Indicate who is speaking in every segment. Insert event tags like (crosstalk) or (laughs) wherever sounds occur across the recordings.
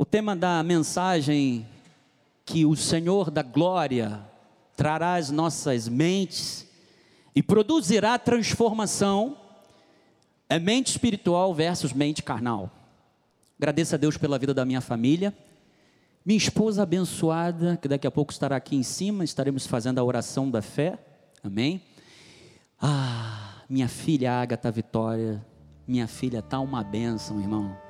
Speaker 1: O tema da mensagem que o Senhor da glória trará às nossas mentes e produzirá transformação é mente espiritual versus mente carnal. Agradeço a Deus pela vida da minha família. Minha esposa abençoada, que daqui a pouco estará aqui em cima, estaremos fazendo a oração da fé. Amém? Ah, minha filha Agatha Vitória, minha filha tá uma bênção, irmão.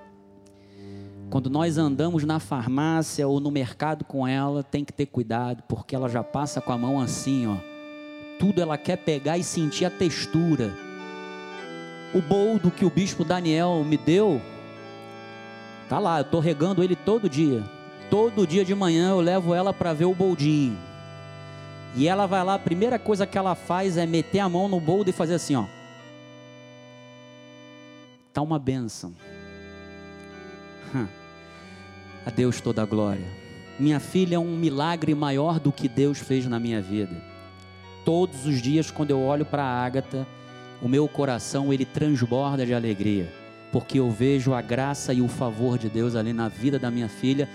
Speaker 1: Quando nós andamos na farmácia ou no mercado com ela, tem que ter cuidado, porque ela já passa com a mão assim, ó. Tudo ela quer pegar e sentir a textura. O boldo que o bispo Daniel me deu, tá lá, eu tô regando ele todo dia. Todo dia de manhã eu levo ela para ver o boldinho. E ela vai lá, a primeira coisa que ela faz é meter a mão no boldo e fazer assim, ó. Tá uma benção. A Deus toda a glória. Minha filha é um milagre maior do que Deus fez na minha vida. Todos os dias, quando eu olho para a Ágata, o meu coração ele transborda de alegria, porque eu vejo a graça e o favor de Deus ali na vida da minha filha.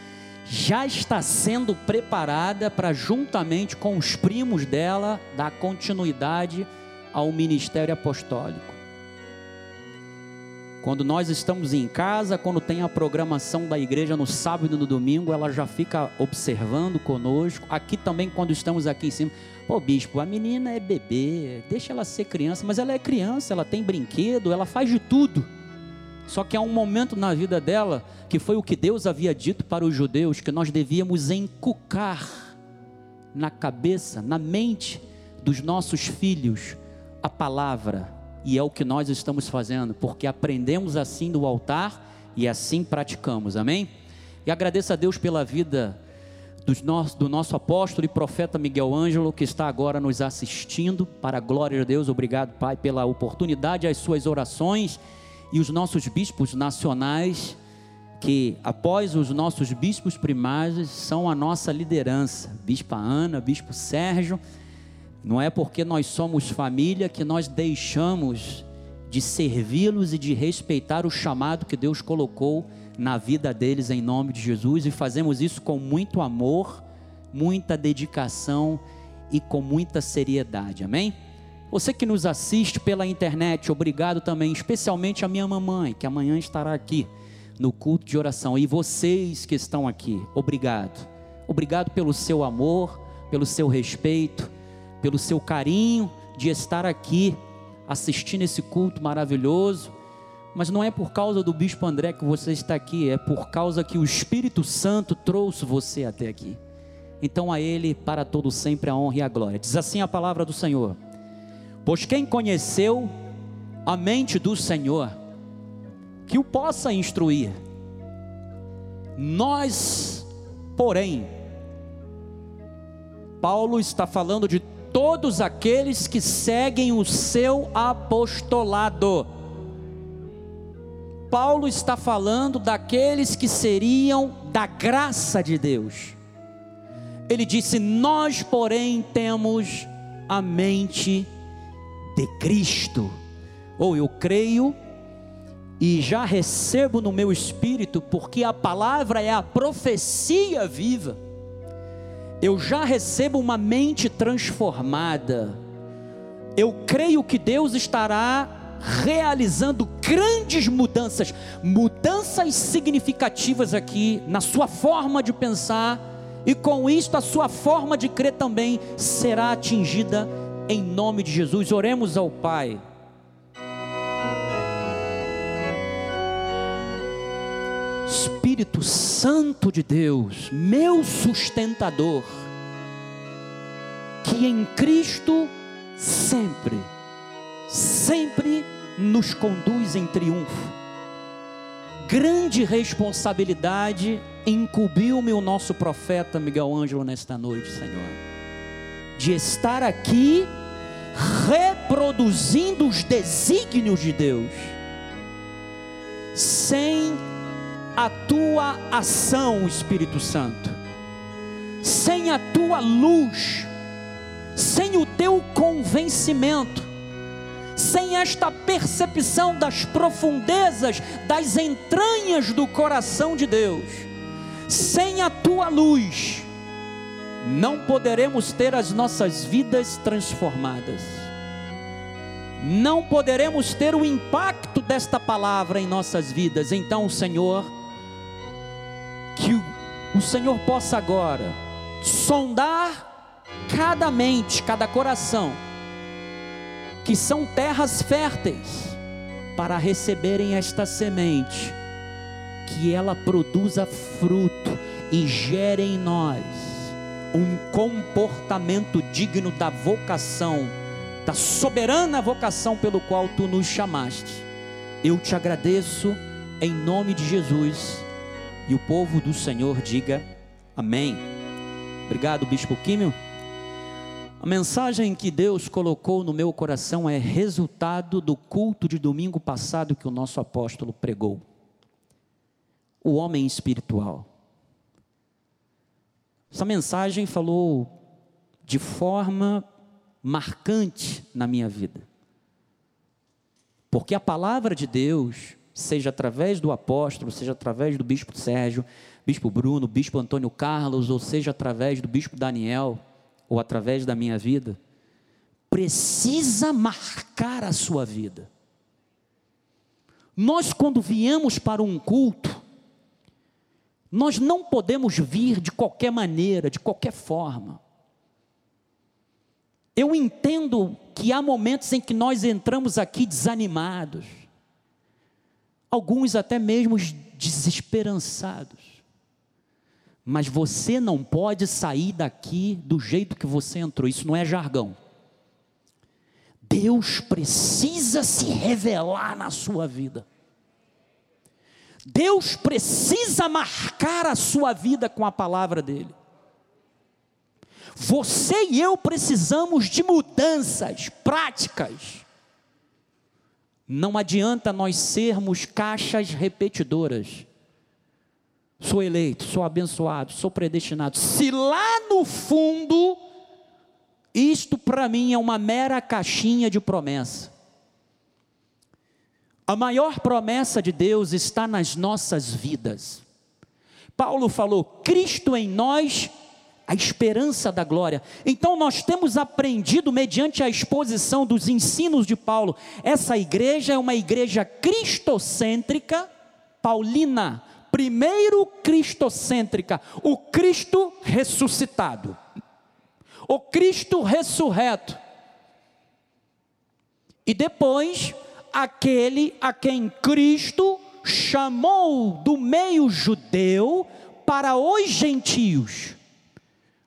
Speaker 1: Já está sendo preparada para, juntamente com os primos dela, dar continuidade ao ministério apostólico. Quando nós estamos em casa, quando tem a programação da igreja no sábado e no domingo, ela já fica observando conosco. Aqui também, quando estamos aqui em cima, pô, bispo, a menina é bebê, deixa ela ser criança, mas ela é criança, ela tem brinquedo, ela faz de tudo. Só que há um momento na vida dela que foi o que Deus havia dito para os judeus que nós devíamos encucar na cabeça, na mente dos nossos filhos a palavra e é o que nós estamos fazendo, porque aprendemos assim do altar e assim praticamos, amém? E agradeço a Deus pela vida do nosso apóstolo e profeta Miguel Ângelo, que está agora nos assistindo, para a glória de Deus, obrigado, Pai, pela oportunidade, as suas orações e os nossos bispos nacionais, que após os nossos bispos primários são a nossa liderança, Bispa Ana, Bispo Sérgio não é porque nós somos família que nós deixamos de servi-los e de respeitar o chamado que Deus colocou na vida deles em nome de Jesus e fazemos isso com muito amor, muita dedicação e com muita seriedade. Amém? Você que nos assiste pela internet, obrigado também, especialmente a minha mamãe, que amanhã estará aqui no culto de oração, e vocês que estão aqui, obrigado. Obrigado pelo seu amor, pelo seu respeito pelo seu carinho de estar aqui assistindo esse culto maravilhoso. Mas não é por causa do Bispo André que você está aqui, é por causa que o Espírito Santo trouxe você até aqui. Então a Ele para todo sempre a honra e a glória. Diz assim a palavra do Senhor: Pois quem conheceu a mente do Senhor, que o possa instruir. Nós, porém, Paulo está falando de todos aqueles que seguem o seu apostolado. Paulo está falando daqueles que seriam da graça de Deus. Ele disse: Nós, porém, temos a mente de Cristo. Ou eu creio e já recebo no meu espírito, porque a palavra é a profecia viva eu já recebo uma mente transformada. Eu creio que Deus estará realizando grandes mudanças, mudanças significativas aqui na sua forma de pensar, e com isto a sua forma de crer também será atingida em nome de Jesus. Oremos ao Pai. Espírito Santo de Deus, meu sustentador, que em Cristo sempre, sempre nos conduz em triunfo. Grande responsabilidade incumbiu-me o nosso profeta Miguel Ângelo nesta noite, Senhor, de estar aqui reproduzindo os desígnios de Deus, sem a tua ação, Espírito Santo, sem a tua luz, sem o teu convencimento, sem esta percepção das profundezas, das entranhas do coração de Deus, Sem a tua luz, não poderemos ter as nossas vidas transformadas. Não poderemos ter o impacto desta palavra em nossas vidas. Então, Senhor, o Senhor possa agora sondar cada mente, cada coração, que são terras férteis para receberem esta semente, que ela produza fruto e gere em nós um comportamento digno da vocação, da soberana vocação pelo qual tu nos chamaste. Eu te agradeço em nome de Jesus. E o povo do Senhor diga amém. Obrigado, Bispo Químio. A mensagem que Deus colocou no meu coração é resultado do culto de domingo passado que o nosso apóstolo pregou. O homem espiritual. Essa mensagem falou de forma marcante na minha vida. Porque a palavra de Deus, seja através do apóstolo, seja através do bispo Sérgio, bispo Bruno, bispo Antônio Carlos, ou seja através do bispo Daniel, ou através da minha vida, precisa marcar a sua vida. Nós, quando viemos para um culto, nós não podemos vir de qualquer maneira, de qualquer forma. Eu entendo que há momentos em que nós entramos aqui desanimados, alguns até mesmo desesperançados. Mas você não pode sair daqui do jeito que você entrou, isso não é jargão. Deus precisa se revelar na sua vida. Deus precisa marcar a sua vida com a palavra dele. Você e eu precisamos de mudanças práticas. Não adianta nós sermos caixas repetidoras. Sou eleito, sou abençoado, sou predestinado. Se lá no fundo, isto para mim é uma mera caixinha de promessa. A maior promessa de Deus está nas nossas vidas. Paulo falou: Cristo em nós, a esperança da glória. Então nós temos aprendido, mediante a exposição dos ensinos de Paulo, essa igreja é uma igreja cristocêntrica, paulina. Primeiro cristocêntrica, o Cristo ressuscitado, o Cristo ressurreto. E depois aquele a quem Cristo chamou do meio judeu para os gentios.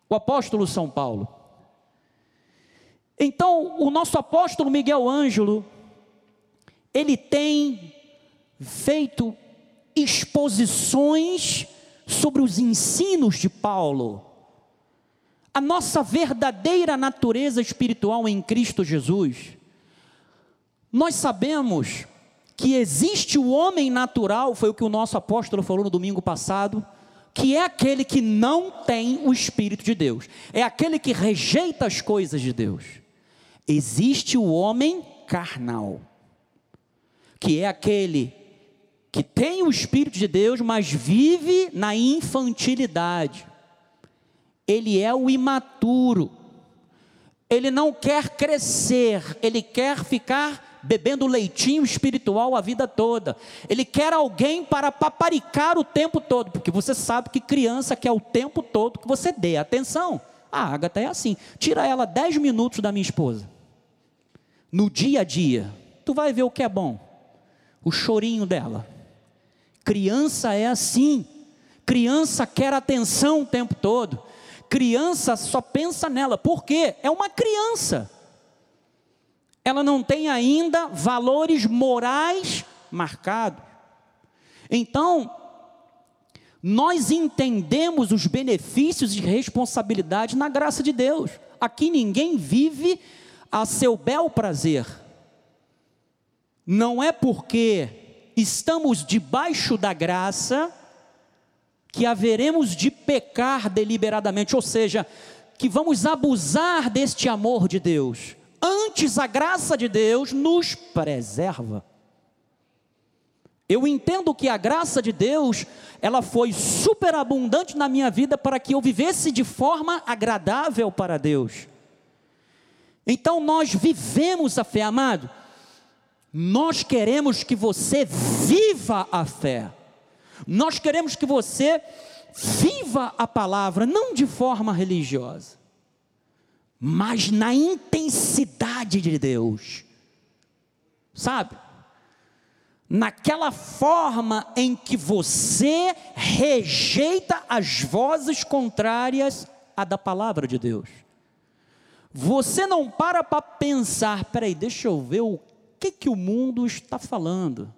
Speaker 1: O apóstolo São Paulo. Então, o nosso apóstolo Miguel Ângelo, ele tem feito exposições sobre os ensinos de Paulo, a nossa verdadeira natureza espiritual em Cristo Jesus. Nós sabemos que existe o homem natural, foi o que o nosso apóstolo falou no domingo passado, que é aquele que não tem o Espírito de Deus, é aquele que rejeita as coisas de Deus. Existe o homem carnal, que é aquele que tem o Espírito de Deus, mas vive na infantilidade. Ele é o imaturo, ele não quer crescer, ele quer ficar bebendo leitinho espiritual a vida toda. Ele quer alguém para paparicar o tempo todo, porque você sabe que criança quer o tempo todo que você dê atenção. A Agatha é assim. Tira ela 10 minutos da minha esposa. No dia a dia, tu vai ver o que é bom. O chorinho dela. Criança é assim. Criança quer atenção o tempo todo. Criança só pensa nela. Por quê? É uma criança ela não tem ainda valores morais marcados. Então, nós entendemos os benefícios e responsabilidade na graça de Deus. Aqui ninguém vive a seu bel prazer. Não é porque estamos debaixo da graça que haveremos de pecar deliberadamente, ou seja, que vamos abusar deste amor de Deus. Antes, a graça de Deus nos preserva. Eu entendo que a graça de Deus, ela foi superabundante na minha vida para que eu vivesse de forma agradável para Deus. Então nós vivemos a fé, amado. Nós queremos que você viva a fé. Nós queremos que você viva a palavra, não de forma religiosa, mas na intensidade de Deus. Sabe? naquela forma em que você rejeita as vozes contrárias à da palavra de Deus. Você não para para pensar, peraí, deixa eu ver o que, que o mundo está falando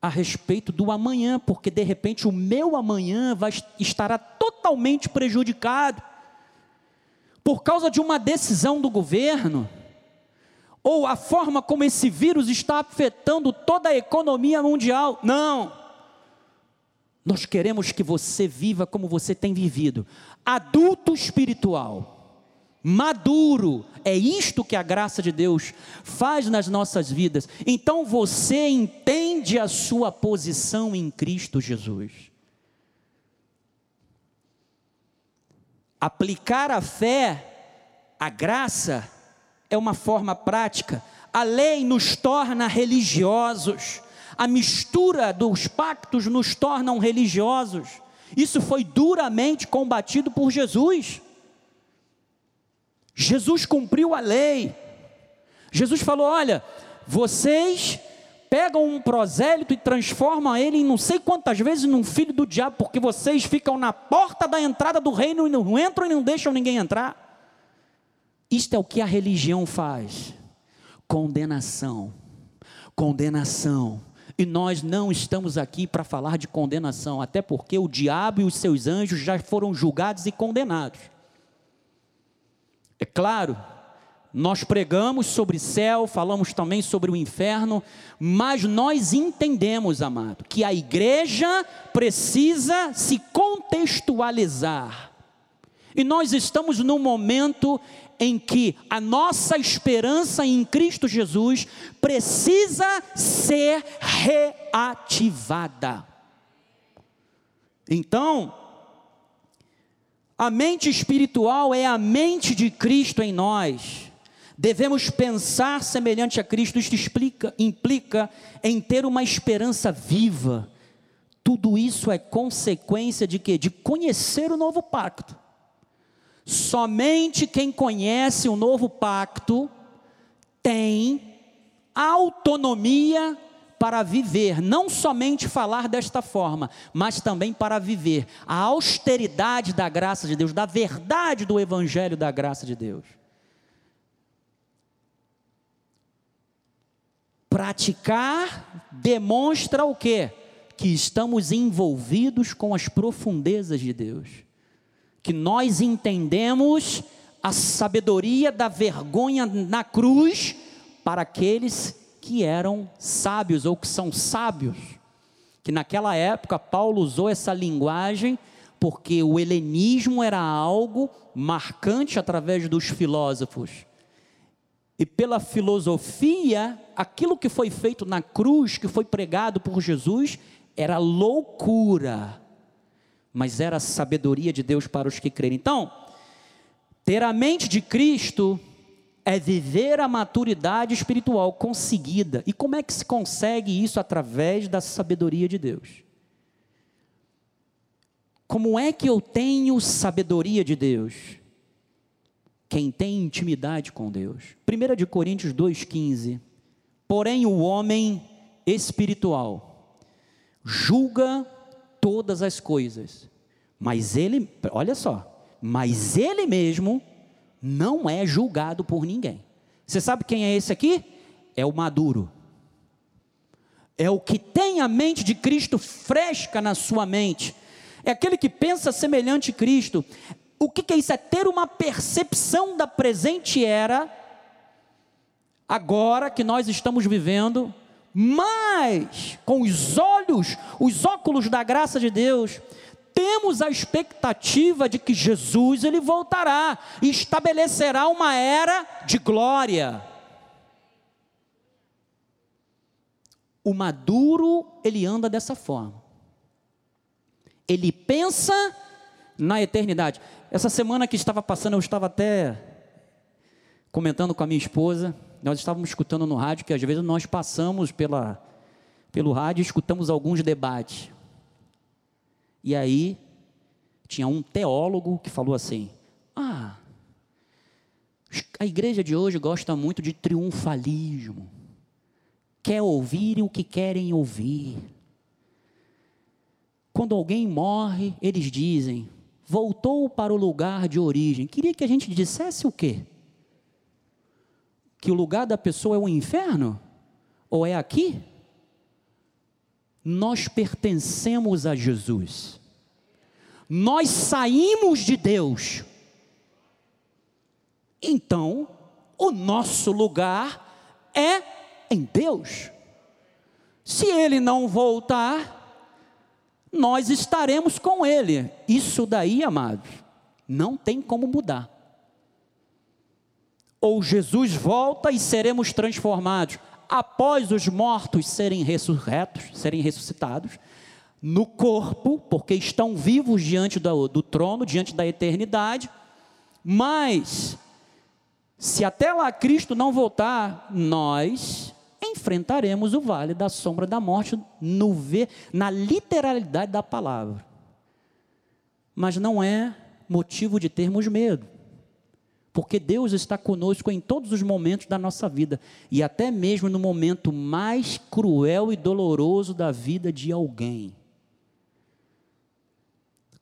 Speaker 1: a respeito do amanhã, porque de repente o meu amanhã vai, estará totalmente prejudicado por causa de uma decisão do governo ou a forma como esse vírus está afetando toda a economia mundial. Não. Nós queremos que você viva como você tem vivido, adulto espiritual, maduro. É isto que a graça de Deus faz nas nossas vidas. Então você entende a sua posição em Cristo Jesus. Aplicar a fé, a graça, é uma forma prática. A lei nos torna religiosos. A mistura dos pactos nos tornam religiosos. Isso foi duramente combatido por Jesus. Jesus cumpriu a lei. Jesus falou: Olha, vocês pegam um prosélito e transformam ele em não sei quantas vezes num filho do diabo, porque vocês ficam na porta da entrada do reino e não entram e não deixam ninguém entrar. Isto é o que a religião faz: condenação. Condenação. E nós não estamos aqui para falar de condenação, até porque o diabo e os seus anjos já foram julgados e condenados. É claro, nós pregamos sobre céu, falamos também sobre o inferno, mas nós entendemos, amado, que a igreja precisa se contextualizar. E nós estamos num momento em que a nossa esperança em Cristo Jesus precisa ser reativada. Então, a mente espiritual é a mente de Cristo em nós. Devemos pensar semelhante a Cristo, isto explica, implica em ter uma esperança viva. Tudo isso é consequência de quê? De conhecer o novo pacto. Somente quem conhece o novo pacto tem autonomia para viver, não somente falar desta forma, mas também para viver a austeridade da graça de Deus, da verdade do evangelho da graça de Deus. Praticar demonstra o quê? Que estamos envolvidos com as profundezas de Deus que nós entendemos a sabedoria da vergonha na cruz para aqueles que eram sábios ou que são sábios. Que naquela época Paulo usou essa linguagem porque o helenismo era algo marcante através dos filósofos. E pela filosofia, aquilo que foi feito na cruz, que foi pregado por Jesus, era loucura mas era sabedoria de Deus para os que crerem. Então, ter a mente de Cristo é viver a maturidade espiritual conseguida. E como é que se consegue isso através da sabedoria de Deus? Como é que eu tenho sabedoria de Deus? Quem tem intimidade com Deus. 1 de Coríntios 2,15. Porém, o homem espiritual julga todas as coisas. Mas ele, olha só, mas ele mesmo não é julgado por ninguém. Você sabe quem é esse aqui? É o maduro. É o que tem a mente de Cristo fresca na sua mente. É aquele que pensa semelhante a Cristo. O que, que é isso? É ter uma percepção da presente era, agora que nós estamos vivendo, mas com os olhos, os óculos da graça de Deus, temos a expectativa de que Jesus ele voltará e estabelecerá uma era de glória. O maduro, ele anda dessa forma. Ele pensa na eternidade. Essa semana que estava passando, eu estava até comentando com a minha esposa, nós estávamos escutando no rádio que às vezes nós passamos pela, pelo rádio e escutamos alguns debates. E aí tinha um teólogo que falou assim: Ah, a igreja de hoje gosta muito de triunfalismo. Quer ouvir o que querem ouvir. Quando alguém morre, eles dizem: voltou para o lugar de origem. Queria que a gente dissesse o quê? Que o lugar da pessoa é o inferno? Ou é aqui? Nós pertencemos a Jesus. Nós saímos de Deus. Então, o nosso lugar é em Deus. Se ele não voltar, nós estaremos com Ele. Isso daí, amados, não tem como mudar. Ou Jesus volta e seremos transformados após os mortos serem ressurretos, serem ressuscitados, no corpo, porque estão vivos diante do, do trono, diante da eternidade, mas, se até lá Cristo não voltar, nós enfrentaremos o vale da sombra da morte no ver, na literalidade da palavra. Mas não é motivo de termos medo. Porque Deus está conosco em todos os momentos da nossa vida e até mesmo no momento mais cruel e doloroso da vida de alguém.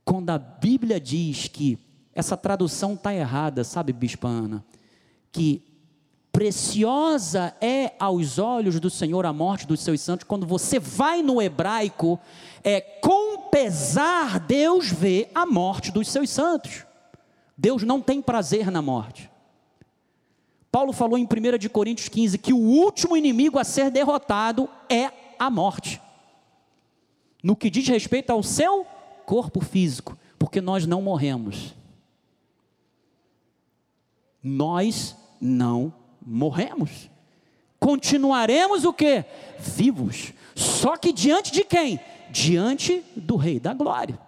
Speaker 1: Quando a Bíblia diz que essa tradução está errada, sabe, Bispana? Que Preciosa é aos olhos do Senhor a morte dos seus santos. Quando você vai no hebraico, é com pesar Deus vê a morte dos seus santos. Deus não tem prazer na morte. Paulo falou em 1 de Coríntios 15 que o último inimigo a ser derrotado é a morte. No que diz respeito ao seu corpo físico, porque nós não morremos. Nós não morremos. Continuaremos o que? Vivos. Só que diante de quem? Diante do Rei da Glória.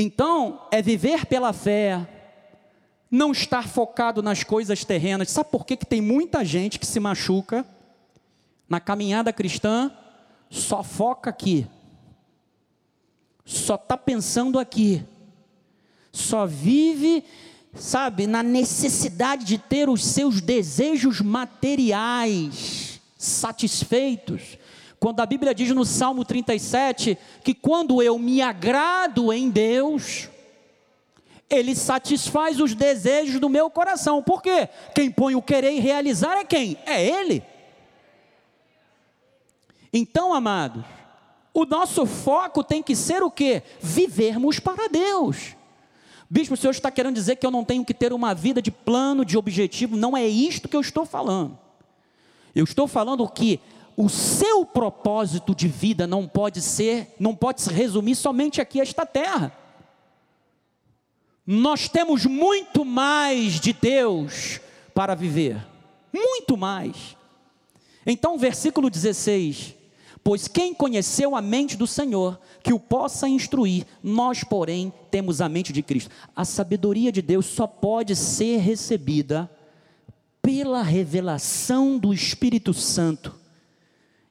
Speaker 1: Então, é viver pela fé, não estar focado nas coisas terrenas. Sabe por que, que tem muita gente que se machuca na caminhada cristã? Só foca aqui, só está pensando aqui, só vive sabe, na necessidade de ter os seus desejos materiais satisfeitos. Quando a Bíblia diz no Salmo 37 que quando eu me agrado em Deus, Ele satisfaz os desejos do meu coração. Por quê? Quem põe o querer e realizar é quem? É Ele. Então, amados, o nosso foco tem que ser o quê? Vivermos para Deus. Bispo, o senhor está querendo dizer que eu não tenho que ter uma vida de plano, de objetivo? Não é isto que eu estou falando. Eu estou falando que o seu propósito de vida não pode ser, não pode se resumir somente aqui esta terra. Nós temos muito mais de Deus para viver, muito mais. Então, versículo 16: Pois quem conheceu a mente do Senhor, que o possa instruir, nós, porém, temos a mente de Cristo. A sabedoria de Deus só pode ser recebida pela revelação do Espírito Santo.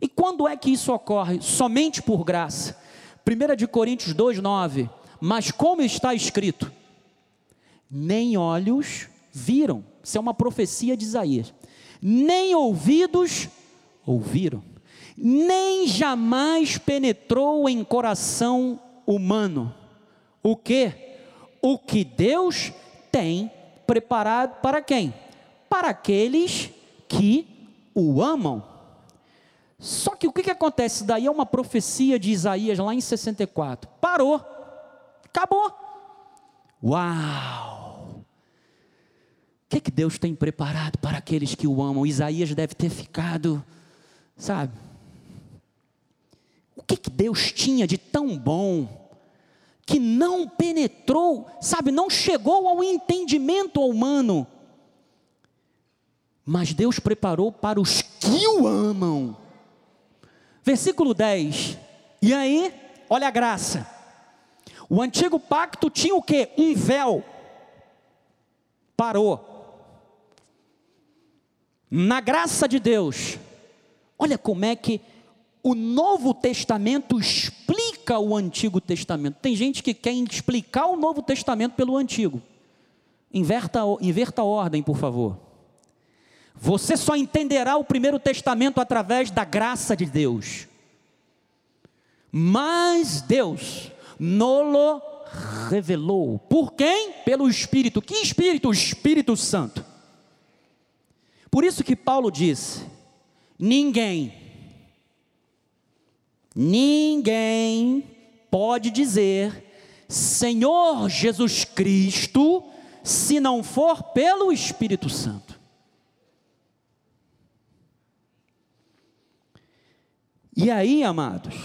Speaker 1: E quando é que isso ocorre? Somente por graça. 1 de Coríntios 2:9. Mas como está escrito, nem olhos viram. Isso é uma profecia de Isaías. Nem ouvidos ouviram nem jamais penetrou em coração humano. O que? O que Deus tem preparado para quem? Para aqueles que o amam. Só que o que, que acontece? Isso daí é uma profecia de Isaías lá em 64. Parou. Acabou. Uau! O que, que Deus tem preparado para aqueles que o amam? Isaías deve ter ficado, sabe? O que, que Deus tinha de tão bom que não penetrou, sabe, não chegou ao entendimento humano, mas Deus preparou para os que o amam. Versículo 10. E aí, olha a graça. O antigo pacto tinha o que? Um véu. Parou. Na graça de Deus. Olha como é que o Novo Testamento explica o Antigo Testamento. Tem gente que quer explicar o Novo Testamento pelo Antigo. Inverta, inverta a ordem, por favor. Você só entenderá o Primeiro Testamento através da graça de Deus. Mas Deus nolo revelou. Por quem? Pelo Espírito. Que Espírito? O Espírito Santo. Por isso que Paulo diz: ninguém, ninguém pode dizer Senhor Jesus Cristo se não for pelo Espírito Santo. E aí, amados,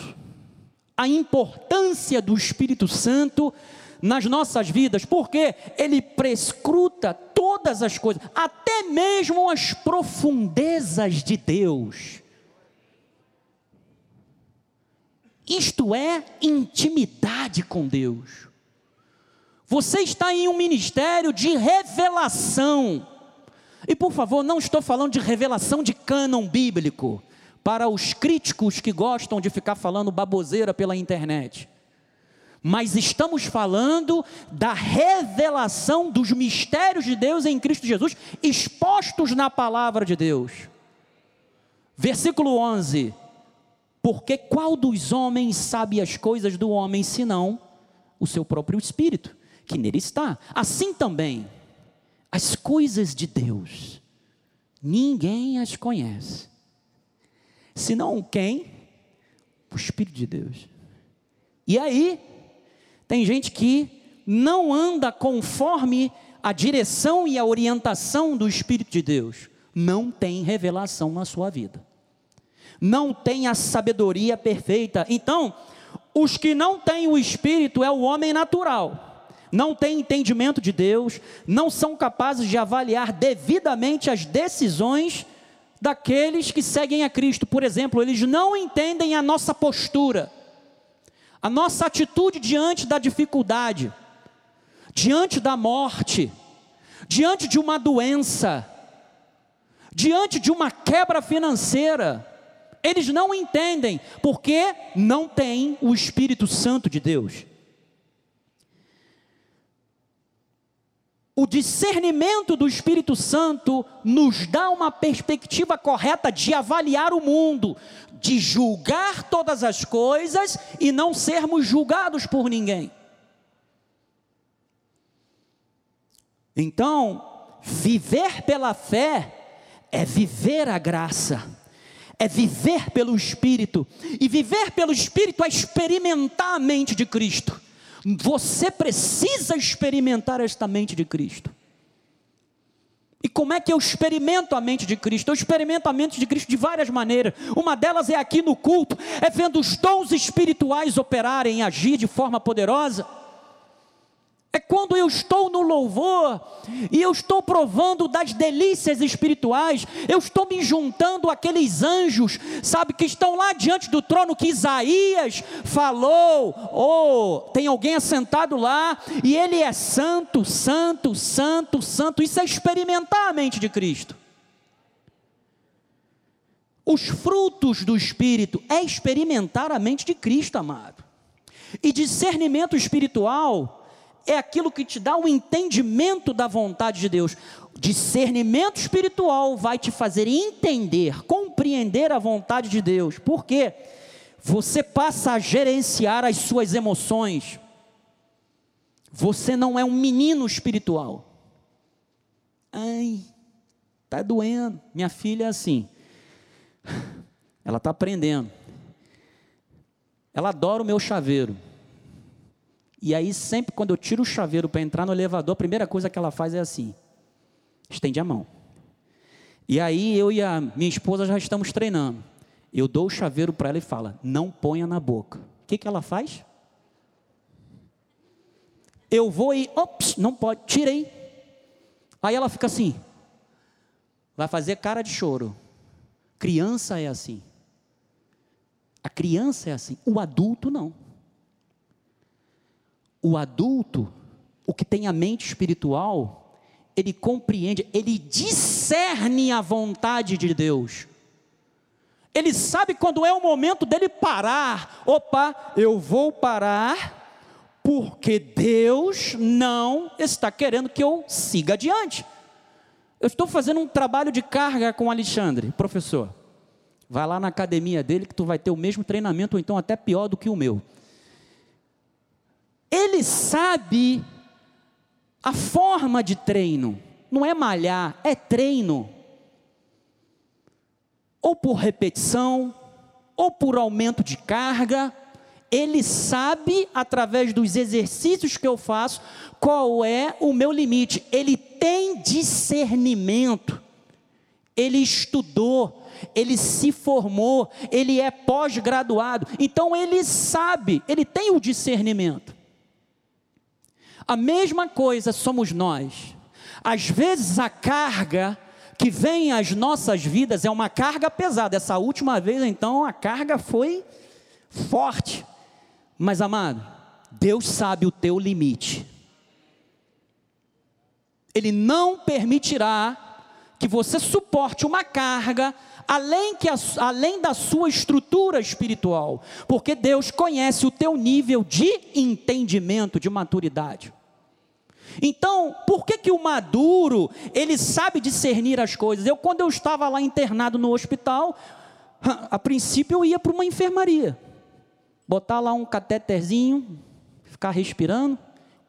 Speaker 1: a importância do Espírito Santo nas nossas vidas, porque ele prescruta todas as coisas, até mesmo as profundezas de Deus. Isto é intimidade com Deus. Você está em um ministério de revelação. E por favor, não estou falando de revelação de cânon bíblico, para os críticos que gostam de ficar falando baboseira pela internet. Mas estamos falando da revelação dos mistérios de Deus em Cristo Jesus, expostos na palavra de Deus. Versículo 11: Porque qual dos homens sabe as coisas do homem senão o seu próprio espírito? que nele está. Assim também, as coisas de Deus, ninguém as conhece, senão quem? O Espírito de Deus. E aí, tem gente que não anda conforme a direção e a orientação do Espírito de Deus, não tem revelação na sua vida, não tem a sabedoria perfeita. Então, os que não têm o Espírito é o homem natural não têm entendimento de Deus, não são capazes de avaliar devidamente as decisões daqueles que seguem a Cristo. Por exemplo, eles não entendem a nossa postura, a nossa atitude diante da dificuldade, diante da morte, diante de uma doença, diante de uma quebra financeira. Eles não entendem, porque não têm o Espírito Santo de Deus. O discernimento do Espírito Santo nos dá uma perspectiva correta de avaliar o mundo, de julgar todas as coisas e não sermos julgados por ninguém. Então, viver pela fé é viver a graça, é viver pelo Espírito, e viver pelo Espírito é experimentar a mente de Cristo. Você precisa experimentar esta mente de Cristo. E como é que eu experimento a mente de Cristo? Eu experimento a mente de Cristo de várias maneiras. Uma delas é aqui no culto, é vendo os dons espirituais operarem e agir de forma poderosa. É quando eu estou no louvor e eu estou provando das delícias espirituais, eu estou me juntando àqueles anjos, sabe, que estão lá diante do trono que Isaías falou. Ou oh, tem alguém assentado lá e ele é santo, santo, santo, santo. Isso é experimentar a mente de Cristo. Os frutos do Espírito é experimentar a mente de Cristo, amado. E discernimento espiritual é aquilo que te dá o entendimento da vontade de Deus. Discernimento espiritual vai te fazer entender, compreender a vontade de Deus. Por quê? Você passa a gerenciar as suas emoções. Você não é um menino espiritual. Ai, tá doendo. Minha filha é assim. Ela está aprendendo. Ela adora o meu chaveiro. E aí, sempre quando eu tiro o chaveiro para entrar no elevador, a primeira coisa que ela faz é assim: estende a mão. E aí, eu e a minha esposa já estamos treinando. Eu dou o chaveiro para ela e falo: não ponha na boca. O que, que ela faz? Eu vou e, ops, não pode, tirei. Aí ela fica assim, vai fazer cara de choro. Criança é assim. A criança é assim, o adulto não. O adulto, o que tem a mente espiritual, ele compreende, ele discerne a vontade de Deus. Ele sabe quando é o momento dele parar. Opa, eu vou parar porque Deus não está querendo que eu siga adiante. Eu estou fazendo um trabalho de carga com Alexandre, professor. Vai lá na academia dele que tu vai ter o mesmo treinamento, ou então até pior do que o meu. Ele sabe a forma de treino. Não é malhar, é treino. Ou por repetição, ou por aumento de carga, ele sabe, através dos exercícios que eu faço, qual é o meu limite. Ele tem discernimento. Ele estudou, ele se formou, ele é pós-graduado. Então ele sabe, ele tem o discernimento. A mesma coisa somos nós. Às vezes a carga que vem às nossas vidas é uma carga pesada. Essa última vez, então, a carga foi forte. Mas amado, Deus sabe o teu limite. Ele não permitirá que você suporte uma carga além, que a, além da sua estrutura espiritual, porque Deus conhece o teu nível de entendimento, de maturidade. Então, por que que o maduro, ele sabe discernir as coisas? Eu quando eu estava lá internado no hospital, a princípio eu ia para uma enfermaria botar lá um catéterzinho, ficar respirando,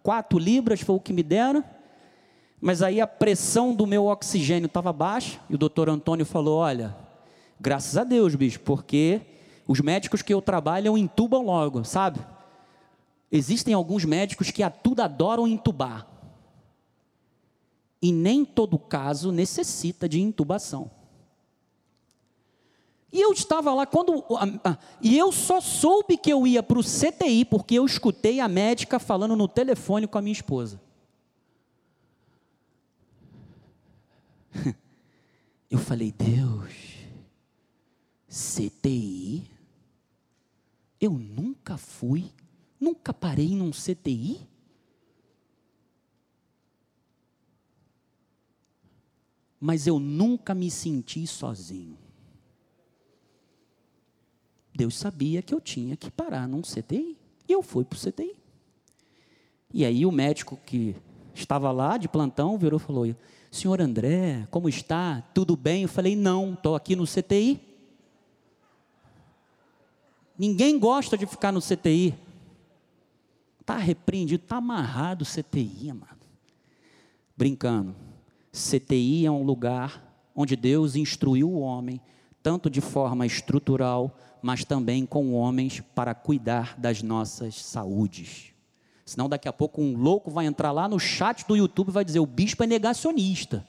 Speaker 1: quatro libras foi o que me deram, mas aí a pressão do meu oxigênio estava baixa, e o doutor Antônio falou, olha, graças a Deus, bicho, porque os médicos que eu trabalho entubam logo, sabe? Existem alguns médicos que a tudo adoram entubar, e nem todo caso necessita de intubação. E eu estava lá quando. E eu só soube que eu ia para o CTI porque eu escutei a médica falando no telefone com a minha esposa. (laughs) Eu falei, Deus, CTI? Eu nunca fui, nunca parei num CTI? Mas eu nunca me senti sozinho. Deus sabia que eu tinha que parar num CTI. E eu fui para o CTI. E aí o médico que estava lá de plantão virou e falou: Senhor André, como está? Tudo bem? Eu falei: Não, estou aqui no CTI. Ninguém gosta de ficar no CTI. Está repreendido, está amarrado o CTI, amado. Brincando. CTI é um lugar onde Deus instruiu o homem, tanto de forma estrutural mas também com homens para cuidar das nossas saúdes. Senão daqui a pouco um louco vai entrar lá no chat do YouTube e vai dizer: o bispo é negacionista.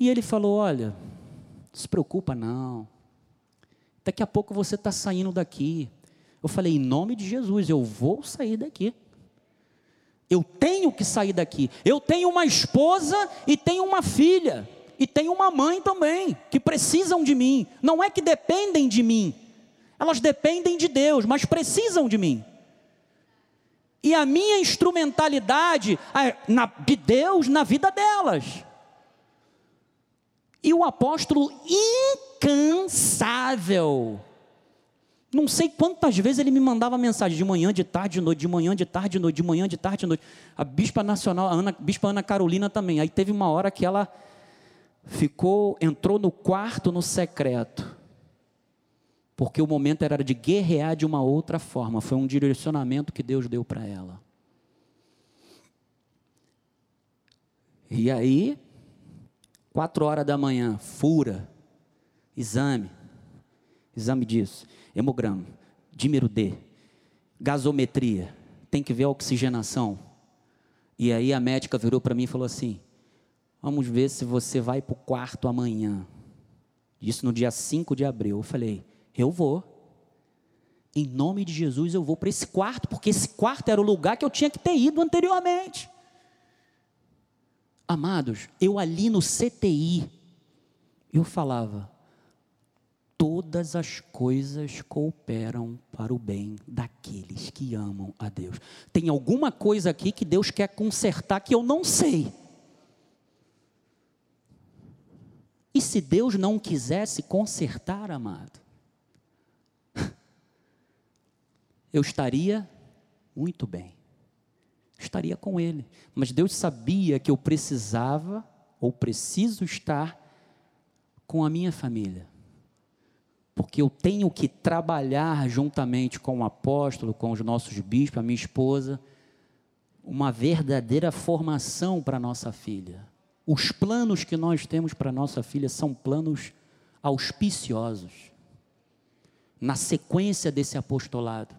Speaker 1: E ele falou: olha, não se preocupa não. Daqui a pouco você está saindo daqui. Eu falei: em nome de Jesus, eu vou sair daqui. Eu tenho que sair daqui. Eu tenho uma esposa e tenho uma filha e tem uma mãe também, que precisam de mim. Não é que dependem de mim, elas dependem de Deus, mas precisam de mim. E a minha instrumentalidade de Deus na vida delas. E o apóstolo incansável. Não sei quantas vezes ele me mandava mensagem de manhã, de tarde, de noite, de manhã, de tarde, de noite, de manhã, de tarde, de noite. A bispa nacional, a Ana, bispa Ana Carolina também. Aí teve uma hora que ela ficou, entrou no quarto no secreto, porque o momento era de guerrear de uma outra forma, foi um direcionamento que Deus deu para ela. E aí, quatro horas da manhã, fura, exame, exame disso, hemograma, dímero D, gasometria, tem que ver a oxigenação. E aí a médica virou para mim e falou assim: Vamos ver se você vai para o quarto amanhã. Isso no dia 5 de abril. Eu falei, eu vou. Em nome de Jesus, eu vou para esse quarto, porque esse quarto era o lugar que eu tinha que ter ido anteriormente. Amados, eu ali no CTI, eu falava, todas as coisas cooperam para o bem daqueles que amam a Deus. Tem alguma coisa aqui que Deus quer consertar que eu não sei. E se Deus não quisesse consertar, amado, (laughs) eu estaria muito bem. Estaria com Ele. Mas Deus sabia que eu precisava, ou preciso estar, com a minha família. Porque eu tenho que trabalhar juntamente com o apóstolo, com os nossos bispos, a minha esposa, uma verdadeira formação para nossa filha. Os planos que nós temos para nossa filha são planos auspiciosos. Na sequência desse apostolado.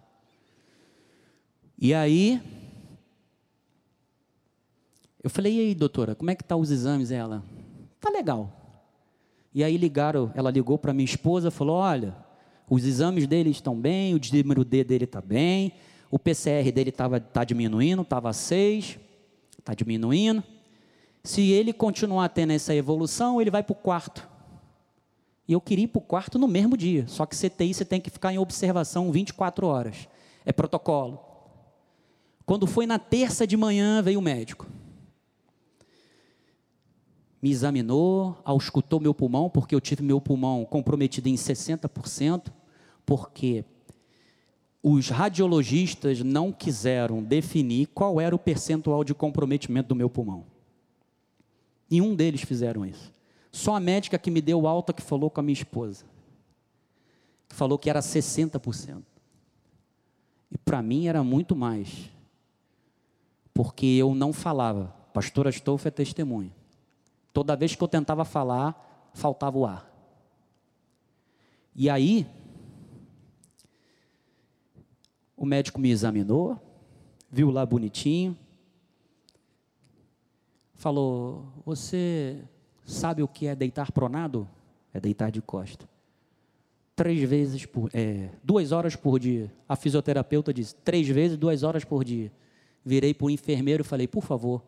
Speaker 1: E aí, eu falei, e aí, doutora, como é que tá os exames? Ela, tá legal. E aí ligaram, ela ligou para minha esposa, falou, olha, os exames dele estão bem, o dímero D dele está bem, o PCR dele está tá diminuindo, estava 6, está diminuindo. Se ele continuar tendo essa evolução, ele vai para o quarto. E eu queria ir para o quarto no mesmo dia, só que CTI você tem que ficar em observação 24 horas. É protocolo. Quando foi na terça de manhã, veio o médico. Me examinou, auscultou meu pulmão, porque eu tive meu pulmão comprometido em 60%, porque os radiologistas não quiseram definir qual era o percentual de comprometimento do meu pulmão. Nenhum deles fizeram isso. Só a médica que me deu alta que falou com a minha esposa. Falou que era 60%. E para mim era muito mais porque eu não falava. Pastor Astolfo é testemunha. Toda vez que eu tentava falar, faltava o ar. E aí, o médico me examinou, viu lá bonitinho, falou: Você sabe o que é deitar pronado? É deitar de costa. Três vezes por. É, duas horas por dia. A fisioterapeuta disse: três vezes, duas horas por dia virei para o enfermeiro e falei: por favor,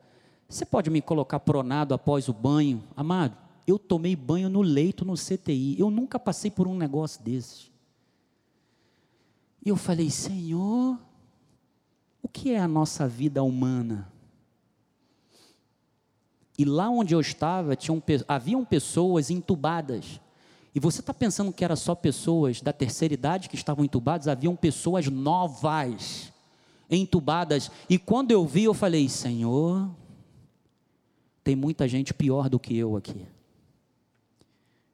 Speaker 1: você pode me colocar pronado após o banho? Amado, eu tomei banho no leito no CTI. Eu nunca passei por um negócio desses. E eu falei: Senhor, o que é a nossa vida humana? E lá onde eu estava, tinham, haviam pessoas entubadas. E você está pensando que era só pessoas da terceira idade que estavam entubadas? Haviam pessoas novas entubadas. E quando eu vi, eu falei: Senhor, tem muita gente pior do que eu aqui.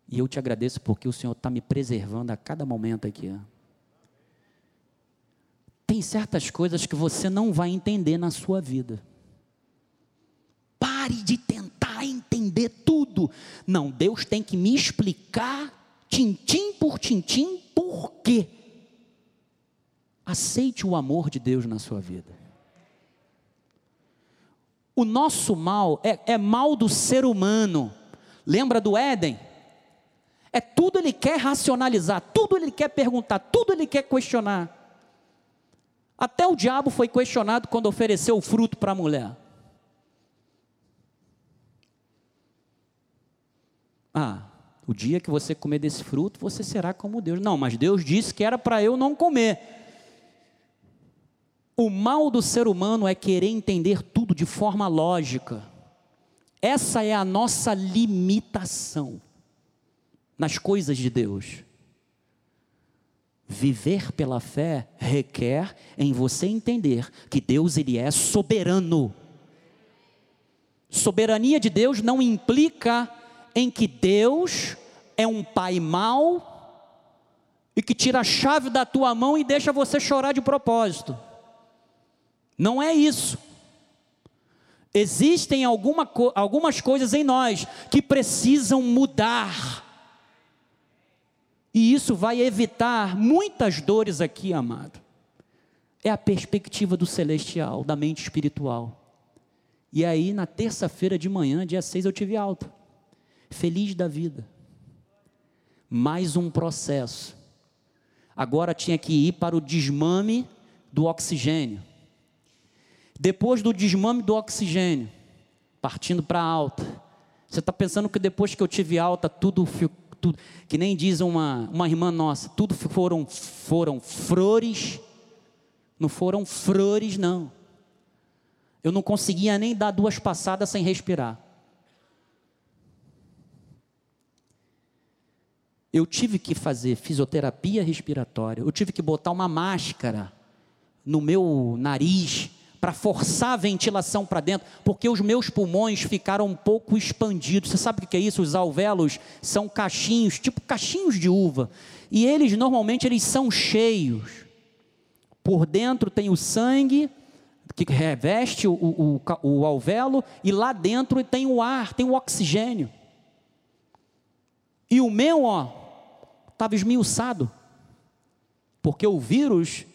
Speaker 1: E eu te agradeço porque o Senhor está me preservando a cada momento aqui. Tem certas coisas que você não vai entender na sua vida. Pare de tentar entender tudo. Não, Deus tem que me explicar, tintim por tintim, por quê. Aceite o amor de Deus na sua vida. O nosso mal é, é mal do ser humano. Lembra do Éden? É tudo ele quer racionalizar, tudo ele quer perguntar, tudo ele quer questionar. Até o diabo foi questionado quando ofereceu o fruto para a mulher. Ah, o dia que você comer desse fruto, você será como Deus. Não, mas Deus disse que era para eu não comer. O mal do ser humano é querer entender tudo de forma lógica. Essa é a nossa limitação nas coisas de Deus. Viver pela fé requer em você entender que Deus ele é soberano. Soberania de Deus não implica em que Deus é um pai mau e que tira a chave da tua mão e deixa você chorar de propósito. Não é isso. Existem alguma, algumas coisas em nós que precisam mudar. E isso vai evitar muitas dores aqui, amado. É a perspectiva do celestial, da mente espiritual. E aí, na terça-feira de manhã, dia 6, eu tive alta. Feliz da vida. Mais um processo. Agora tinha que ir para o desmame do oxigênio. Depois do desmame do oxigênio, partindo para alta. Você está pensando que depois que eu tive alta, tudo, tudo. Que nem diz uma, uma irmã nossa, tudo foram, foram flores, não foram flores, não. Eu não conseguia nem dar duas passadas sem respirar. Eu tive que fazer fisioterapia respiratória, eu tive que botar uma máscara no meu nariz para forçar a ventilação para dentro, porque os meus pulmões ficaram um pouco expandidos. Você sabe o que é isso? Os alvéolos são cachinhos, tipo cachinhos de uva, e eles normalmente eles são cheios. Por dentro tem o sangue que reveste o, o, o, o alvéolo e lá dentro tem o ar, tem o oxigênio. E o meu, ó, estava esmiuçado, porque o vírus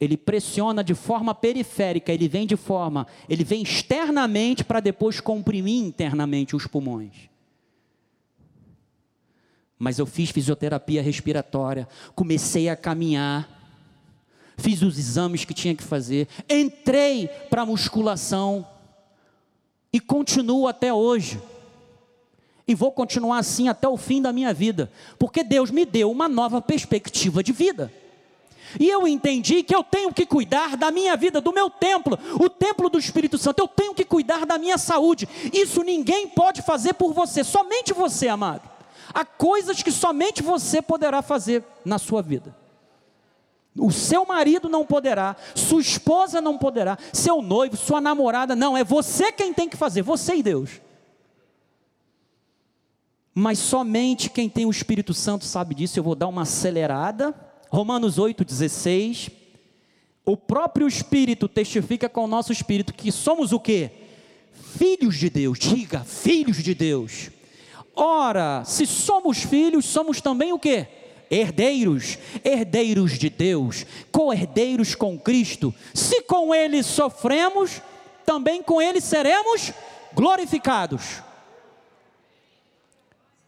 Speaker 1: ele pressiona de forma periférica, ele vem de forma, ele vem externamente para depois comprimir internamente os pulmões. Mas eu fiz fisioterapia respiratória, comecei a caminhar, fiz os exames que tinha que fazer, entrei para musculação e continuo até hoje. E vou continuar assim até o fim da minha vida, porque Deus me deu uma nova perspectiva de vida. E eu entendi que eu tenho que cuidar da minha vida, do meu templo, o templo do Espírito Santo. Eu tenho que cuidar da minha saúde. Isso ninguém pode fazer por você, somente você, amado. Há coisas que somente você poderá fazer na sua vida. O seu marido não poderá, sua esposa não poderá, seu noivo, sua namorada, não, é você quem tem que fazer, você e Deus. Mas somente quem tem o Espírito Santo sabe disso. Eu vou dar uma acelerada Romanos 8,16. O próprio Espírito testifica com o nosso Espírito que somos o que? Filhos de Deus. Diga, filhos de Deus. Ora, se somos filhos, somos também o que? Herdeiros, herdeiros de Deus, co-herdeiros com Cristo. Se com Ele sofremos, também com Ele seremos glorificados.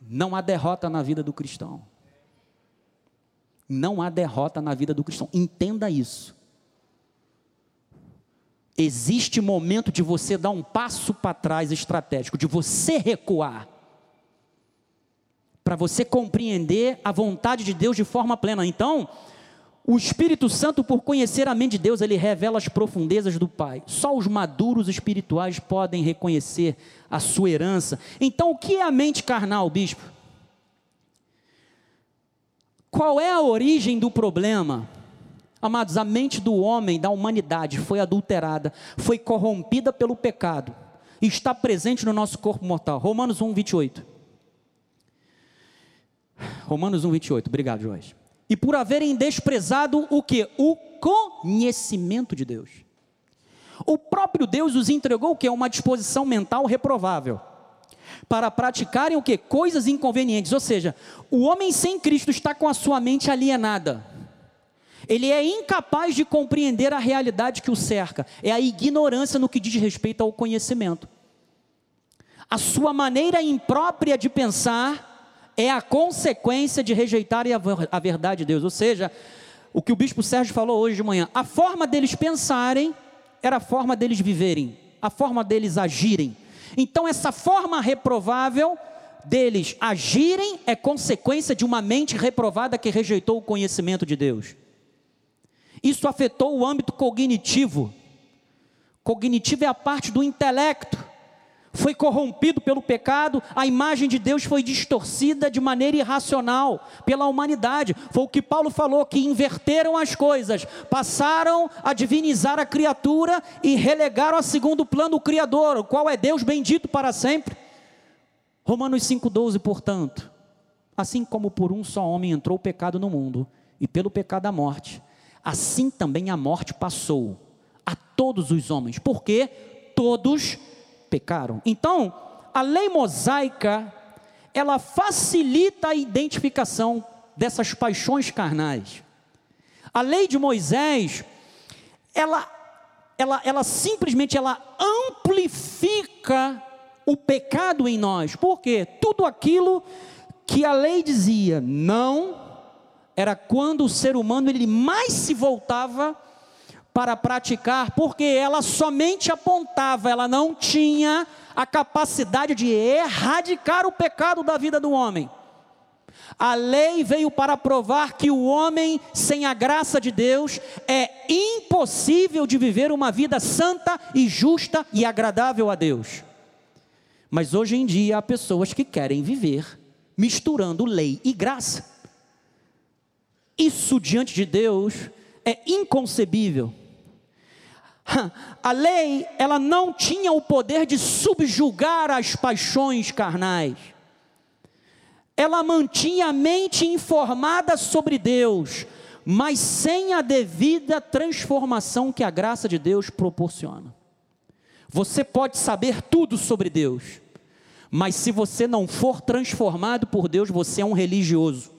Speaker 1: Não há derrota na vida do cristão. Não há derrota na vida do cristão. Entenda isso. Existe momento de você dar um passo para trás estratégico, de você recuar, para você compreender a vontade de Deus de forma plena. Então, o Espírito Santo, por conhecer a mente de Deus, ele revela as profundezas do Pai. Só os maduros espirituais podem reconhecer a sua herança. Então, o que é a mente carnal, bispo? Qual é a origem do problema? Amados, a mente do homem, da humanidade, foi adulterada, foi corrompida pelo pecado, e está presente no nosso corpo mortal. Romanos 1, 28. Romanos 1, 28. Obrigado, Jorge. E por haverem desprezado o que? O conhecimento de Deus. O próprio Deus os entregou o que? Uma disposição mental reprovável para praticarem o que? Coisas inconvenientes. Ou seja, o homem sem Cristo está com a sua mente alienada. Ele é incapaz de compreender a realidade que o cerca. É a ignorância no que diz respeito ao conhecimento. A sua maneira imprópria de pensar é a consequência de rejeitar a verdade de Deus. Ou seja, o que o bispo Sérgio falou hoje de manhã, a forma deles pensarem era a forma deles viverem, a forma deles agirem. Então, essa forma reprovável deles agirem é consequência de uma mente reprovada que rejeitou o conhecimento de Deus. Isso afetou o âmbito cognitivo. Cognitivo é a parte do intelecto foi corrompido pelo pecado, a imagem de Deus foi distorcida de maneira irracional pela humanidade. Foi o que Paulo falou: que inverteram as coisas, passaram a divinizar a criatura e relegaram a segundo plano o Criador, o qual é Deus bendito para sempre. Romanos 5,12, portanto, assim como por um só homem entrou o pecado no mundo, e pelo pecado a morte, assim também a morte passou a todos os homens, porque todos pecaram. Então, a lei mosaica, ela facilita a identificação dessas paixões carnais. A lei de Moisés, ela, ela, ela simplesmente ela amplifica o pecado em nós. Porque tudo aquilo que a lei dizia não era quando o ser humano ele mais se voltava para praticar, porque ela somente apontava, ela não tinha a capacidade de erradicar o pecado da vida do homem. A lei veio para provar que o homem, sem a graça de Deus, é impossível de viver uma vida santa e justa e agradável a Deus. Mas hoje em dia há pessoas que querem viver misturando lei e graça. Isso diante de Deus é inconcebível. (laughs) A lei, ela não tinha o poder de subjugar as paixões carnais. Ela mantinha a mente informada sobre Deus, mas sem a devida transformação que a graça de Deus proporciona. Você pode saber tudo sobre Deus, mas se você não for transformado por Deus, você é um religioso.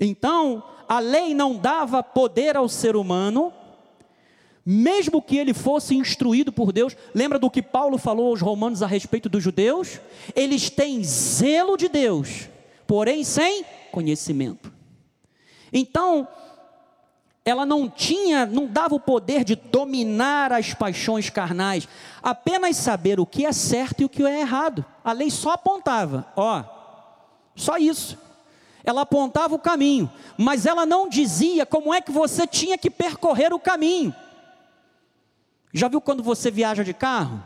Speaker 1: Então, a lei não dava poder ao ser humano, mesmo que ele fosse instruído por Deus. Lembra do que Paulo falou aos romanos a respeito dos judeus? Eles têm zelo de Deus, porém sem conhecimento. Então, ela não tinha, não dava o poder de dominar as paixões carnais, apenas saber o que é certo e o que é errado. A lei só apontava, ó, só isso ela apontava o caminho, mas ela não dizia como é que você tinha que percorrer o caminho. Já viu quando você viaja de carro?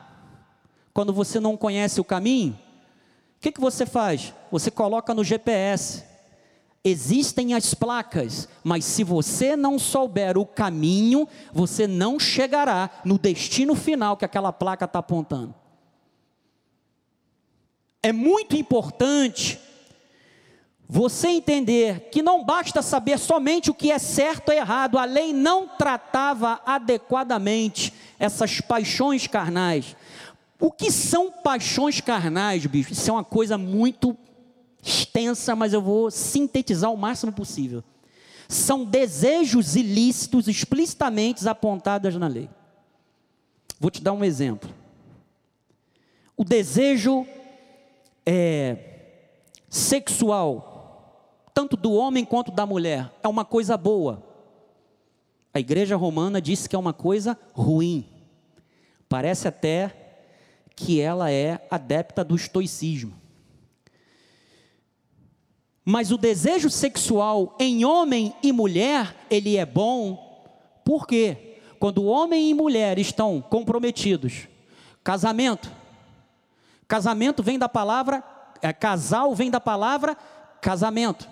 Speaker 1: Quando você não conhece o caminho? O que, que você faz? Você coloca no GPS. Existem as placas, mas se você não souber o caminho, você não chegará no destino final que aquela placa está apontando. É muito importante você entender que não basta saber somente o que é certo ou errado, a lei não tratava adequadamente essas paixões carnais. O que são paixões carnais, bicho? Isso é uma coisa muito extensa, mas eu vou sintetizar o máximo possível. São desejos ilícitos explicitamente apontados na lei. Vou te dar um exemplo. O desejo é, sexual tanto do homem quanto da mulher, é uma coisa boa. A igreja romana disse que é uma coisa ruim. Parece até que ela é adepta do estoicismo. Mas o desejo sexual em homem e mulher, ele é bom, por quê? Quando homem e mulher estão comprometidos, casamento, casamento vem da palavra, é, casal vem da palavra casamento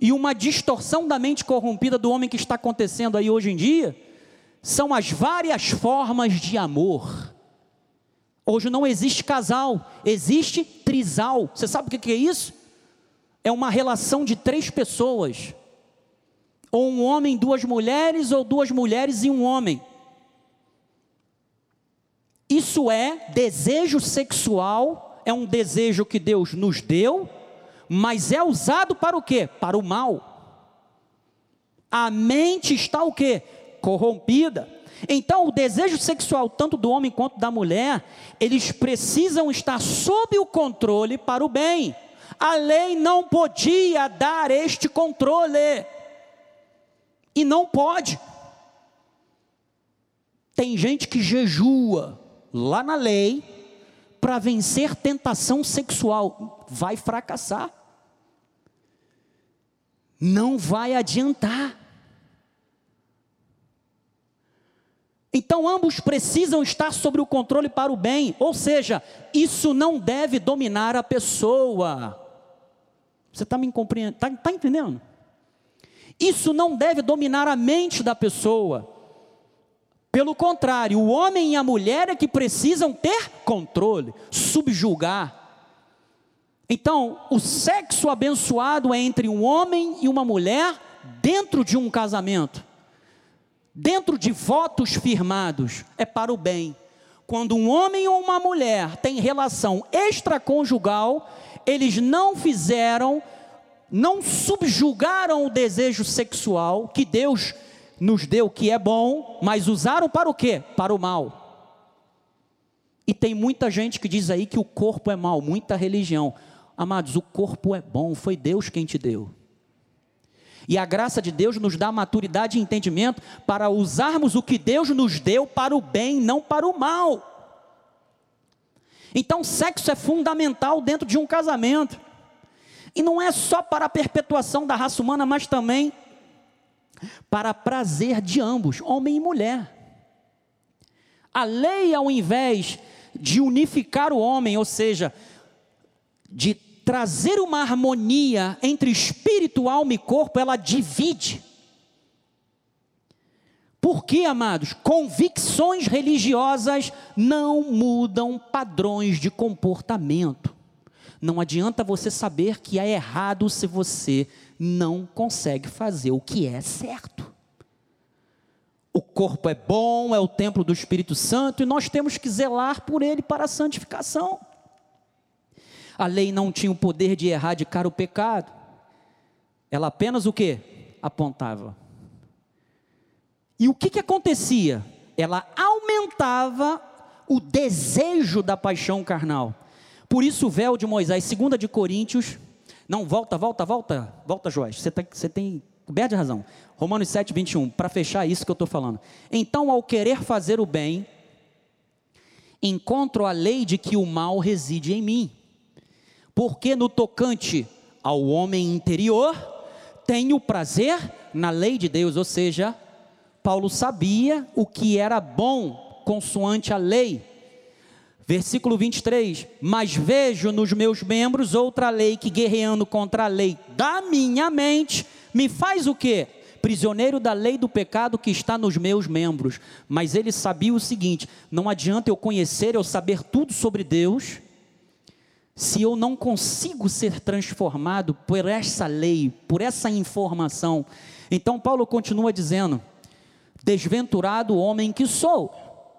Speaker 1: e uma distorção da mente corrompida do homem que está acontecendo aí hoje em dia, são as várias formas de amor. Hoje não existe casal, existe trisal. Você sabe o que é isso? É uma relação de três pessoas, ou um homem, duas mulheres, ou duas mulheres e um homem. Isso é desejo sexual, é um desejo que Deus nos deu mas é usado para o quê? Para o mal. A mente está o quê? Corrompida. Então, o desejo sexual, tanto do homem quanto da mulher, eles precisam estar sob o controle para o bem. A lei não podia dar este controle. E não pode. Tem gente que jejua lá na lei para vencer tentação sexual. Vai fracassar não vai adiantar. Então ambos precisam estar sobre o controle para o bem, ou seja, isso não deve dominar a pessoa. Você está me compreendendo? Está tá entendendo? Isso não deve dominar a mente da pessoa. Pelo contrário, o homem e a mulher é que precisam ter controle, subjugar. Então, o sexo abençoado é entre um homem e uma mulher dentro de um casamento, dentro de votos firmados, é para o bem. Quando um homem ou uma mulher tem relação extraconjugal, eles não fizeram, não subjugaram o desejo sexual que Deus nos deu, que é bom, mas usaram para o quê? Para o mal. E tem muita gente que diz aí que o corpo é mal, muita religião. Amados, o corpo é bom, foi Deus quem te deu. E a graça de Deus nos dá maturidade e entendimento para usarmos o que Deus nos deu para o bem, não para o mal. Então, sexo é fundamental dentro de um casamento. E não é só para a perpetuação da raça humana, mas também para prazer de ambos, homem e mulher. A lei, ao invés de unificar o homem, ou seja, de trazer uma harmonia entre espírito, alma e corpo, ela divide. Por que, amados? Convicções religiosas não mudam padrões de comportamento. Não adianta você saber que é errado se você não consegue fazer o que é certo. O corpo é bom, é o templo do Espírito Santo e nós temos que zelar por ele para a santificação. A lei não tinha o poder de erradicar o pecado. Ela apenas o que? Apontava. E o que, que acontecia? Ela aumentava o desejo da paixão carnal. Por isso o véu de Moisés, 2 de Coríntios, não, volta, volta, volta, volta, Joás, você, tá, você tem coberto de razão. Romanos 7, 21, para fechar isso que eu estou falando. Então, ao querer fazer o bem, encontro a lei de que o mal reside em mim. Porque no tocante ao homem interior, tenho prazer na lei de Deus, ou seja, Paulo sabia o que era bom consoante a lei. Versículo 23: Mas vejo nos meus membros outra lei que, guerreando contra a lei da minha mente, me faz o que? Prisioneiro da lei do pecado que está nos meus membros. Mas ele sabia o seguinte: não adianta eu conhecer, eu saber tudo sobre Deus, se eu não consigo ser transformado por essa lei, por essa informação. Então, Paulo continua dizendo: Desventurado homem que sou,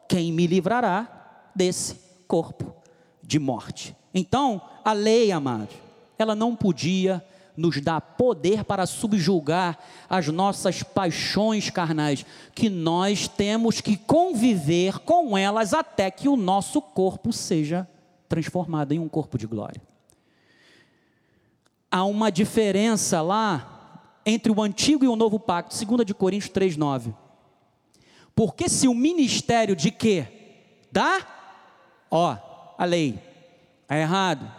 Speaker 1: quem me livrará desse corpo de morte? Então, a lei, amados, ela não podia nos dar poder para subjugar as nossas paixões carnais, que nós temos que conviver com elas até que o nosso corpo seja transformada em um corpo de glória. Há uma diferença lá entre o antigo e o novo pacto, 2 de Coríntios 3:9. Porque se o ministério de quê? Da ó, a lei é errado.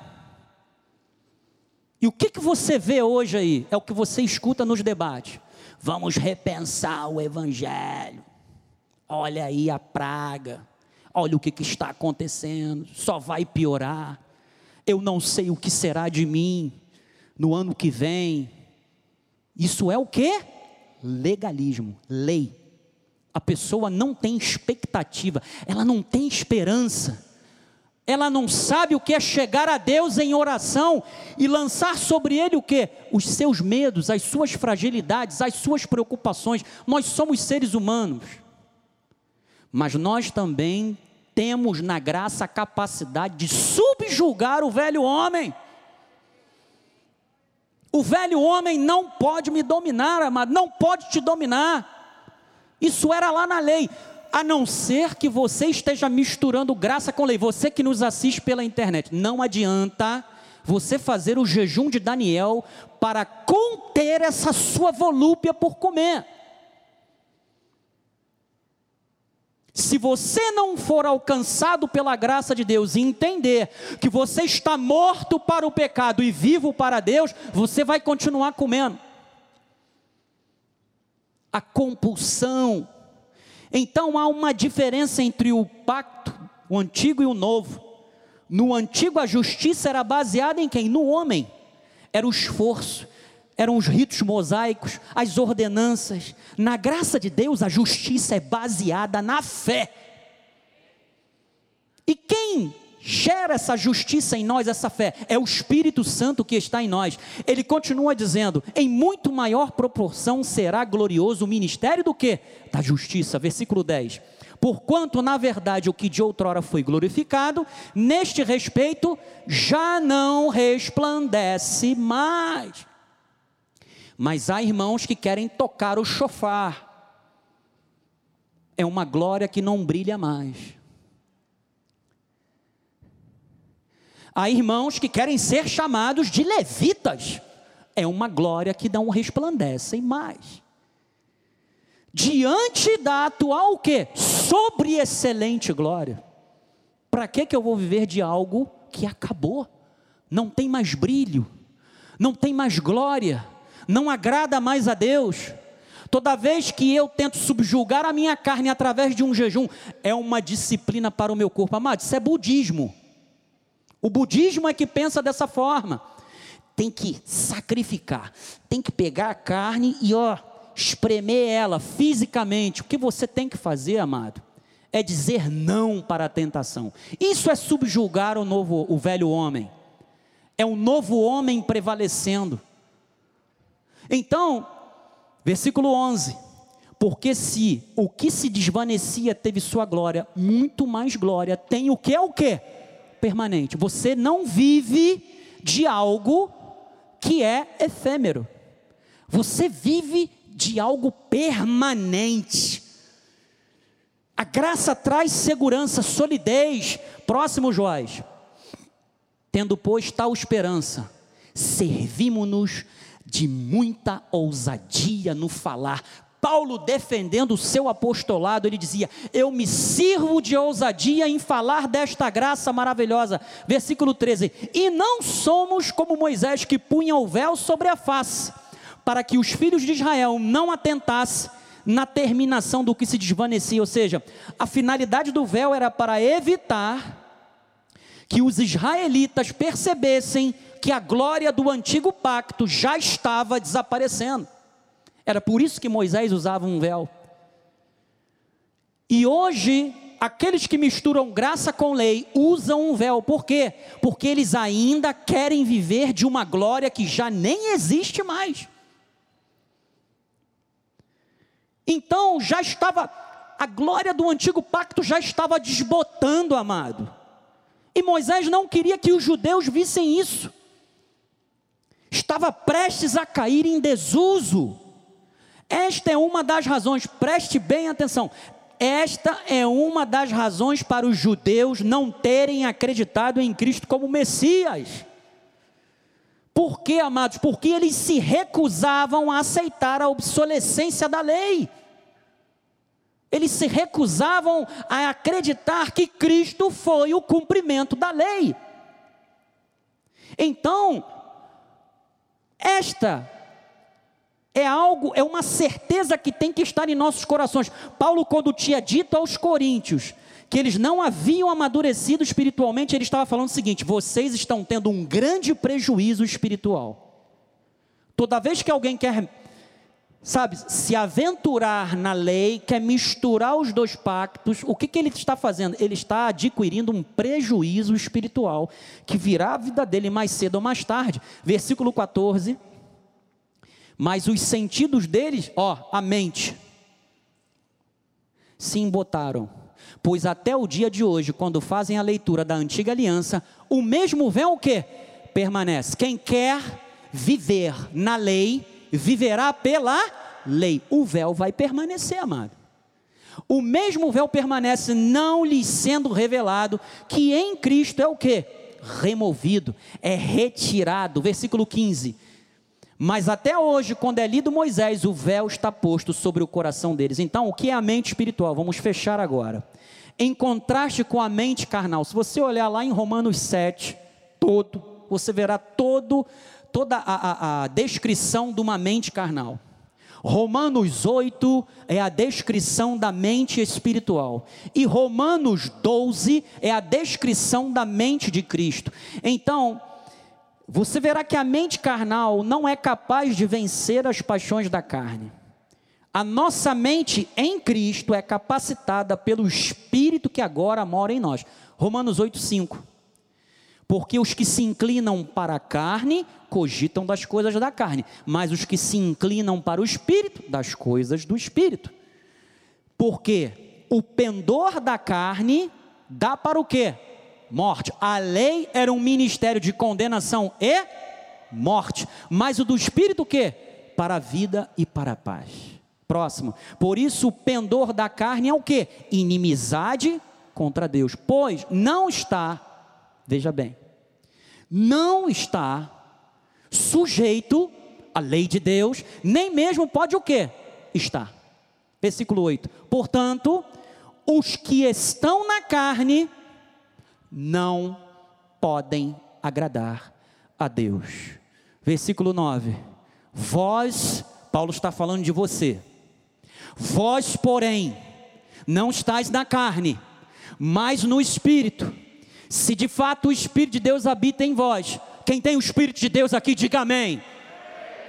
Speaker 1: E o que que você vê hoje aí? É o que você escuta nos debates. Vamos repensar o evangelho. Olha aí a praga olha o que, que está acontecendo, só vai piorar. Eu não sei o que será de mim no ano que vem. Isso é o que? Legalismo, lei. A pessoa não tem expectativa, ela não tem esperança. Ela não sabe o que é chegar a Deus em oração e lançar sobre ele o que? Os seus medos, as suas fragilidades, as suas preocupações. Nós somos seres humanos. Mas nós também temos na graça a capacidade de subjugar o velho homem. O velho homem não pode me dominar, amado, não pode te dominar. Isso era lá na lei, a não ser que você esteja misturando graça com lei. Você que nos assiste pela internet, não adianta você fazer o jejum de Daniel para conter essa sua volúpia por comer. Se você não for alcançado pela graça de Deus e entender que você está morto para o pecado e vivo para Deus, você vai continuar comendo. A compulsão. Então há uma diferença entre o pacto, o antigo e o novo. No antigo, a justiça era baseada em quem? No homem. Era o esforço, eram os ritos mosaicos, as ordenanças. Na graça de Deus, a justiça é baseada na fé. E quem gera essa justiça em nós, essa fé? É o Espírito Santo que está em nós. Ele continua dizendo: em muito maior proporção será glorioso o ministério do que? Da justiça. Versículo 10. Porquanto, na verdade, o que de outrora foi glorificado, neste respeito, já não resplandece mais. Mas há irmãos que querem tocar o chofar. É uma glória que não brilha mais. Há irmãos que querem ser chamados de levitas. É uma glória que não resplandecem mais. Diante da atual o quê? Sobre excelente glória. Para que que eu vou viver de algo que acabou? Não tem mais brilho não tem mais glória, não agrada mais a Deus. Toda vez que eu tento subjugar a minha carne através de um jejum, é uma disciplina para o meu corpo. Amado, isso é budismo. O budismo é que pensa dessa forma. Tem que sacrificar, tem que pegar a carne e ó, espremer ela fisicamente. O que você tem que fazer, amado, é dizer não para a tentação. Isso é subjugar o novo, o velho homem. É um novo homem prevalecendo. Então, versículo 11: Porque se o que se desvanecia teve sua glória, muito mais glória tem o que é o que? Permanente. Você não vive de algo que é efêmero. Você vive de algo permanente. A graça traz segurança, solidez. Próximo, Joás. Tendo, pois, tal esperança, servimos-nos de muita ousadia no falar. Paulo defendendo o seu apostolado, ele dizia: Eu me sirvo de ousadia em falar desta graça maravilhosa. Versículo 13: E não somos como Moisés que punha o véu sobre a face, para que os filhos de Israel não atentassem na terminação do que se desvanecia, ou seja, a finalidade do véu era para evitar que os israelitas percebessem que a glória do antigo pacto já estava desaparecendo. Era por isso que Moisés usava um véu. E hoje, aqueles que misturam graça com lei usam um véu. Por quê? Porque eles ainda querem viver de uma glória que já nem existe mais. Então, já estava, a glória do antigo pacto já estava desbotando, amado. E Moisés não queria que os judeus vissem isso estava prestes a cair em desuso. Esta é uma das razões, preste bem atenção. Esta é uma das razões para os judeus não terem acreditado em Cristo como Messias. Por quê, amados? Porque eles se recusavam a aceitar a obsolescência da lei. Eles se recusavam a acreditar que Cristo foi o cumprimento da lei. Então, esta é algo, é uma certeza que tem que estar em nossos corações. Paulo, quando tinha dito aos coríntios que eles não haviam amadurecido espiritualmente, ele estava falando o seguinte: vocês estão tendo um grande prejuízo espiritual. Toda vez que alguém quer sabe, se aventurar na lei, quer misturar os dois pactos, o que, que ele está fazendo? Ele está adquirindo um prejuízo espiritual, que virá a vida dele mais cedo ou mais tarde. Versículo 14. Mas os sentidos deles, ó, a mente, se embotaram. Pois até o dia de hoje, quando fazem a leitura da antiga aliança, o mesmo véu o que? Permanece. Quem quer viver na lei, viverá pela lei. O véu vai permanecer, amado. O mesmo véu permanece, não lhe sendo revelado, que em Cristo é o que? Removido, é retirado. Versículo 15. Mas até hoje, quando é lido Moisés, o véu está posto sobre o coração deles. Então, o que é a mente espiritual? Vamos fechar agora. Em contraste com a mente carnal, se você olhar lá em Romanos 7, todo, você verá todo toda a, a, a descrição de uma mente carnal. Romanos 8 é a descrição da mente espiritual. E Romanos 12 é a descrição da mente de Cristo. Então, você verá que a mente carnal não é capaz de vencer as paixões da carne. A nossa mente em Cristo é capacitada pelo Espírito que agora mora em nós. Romanos 8, 5. Porque os que se inclinam para a carne cogitam das coisas da carne, mas os que se inclinam para o espírito, das coisas do espírito. Porque o pendor da carne dá para o quê? Morte. A lei era um ministério de condenação e morte, mas o do espírito o quê? Para a vida e para a paz. Próximo. Por isso o pendor da carne é o quê? Inimizade contra Deus, pois não está veja bem, não está sujeito à lei de Deus, nem mesmo pode o quê? Estar. Versículo 8. Portanto, os que estão na carne não podem agradar a Deus. Versículo 9. Vós, Paulo está falando de você. Vós, porém, não estáis na carne, mas no espírito. Se de fato o espírito de Deus habita em vós, quem tem o espírito de Deus aqui, diga amém.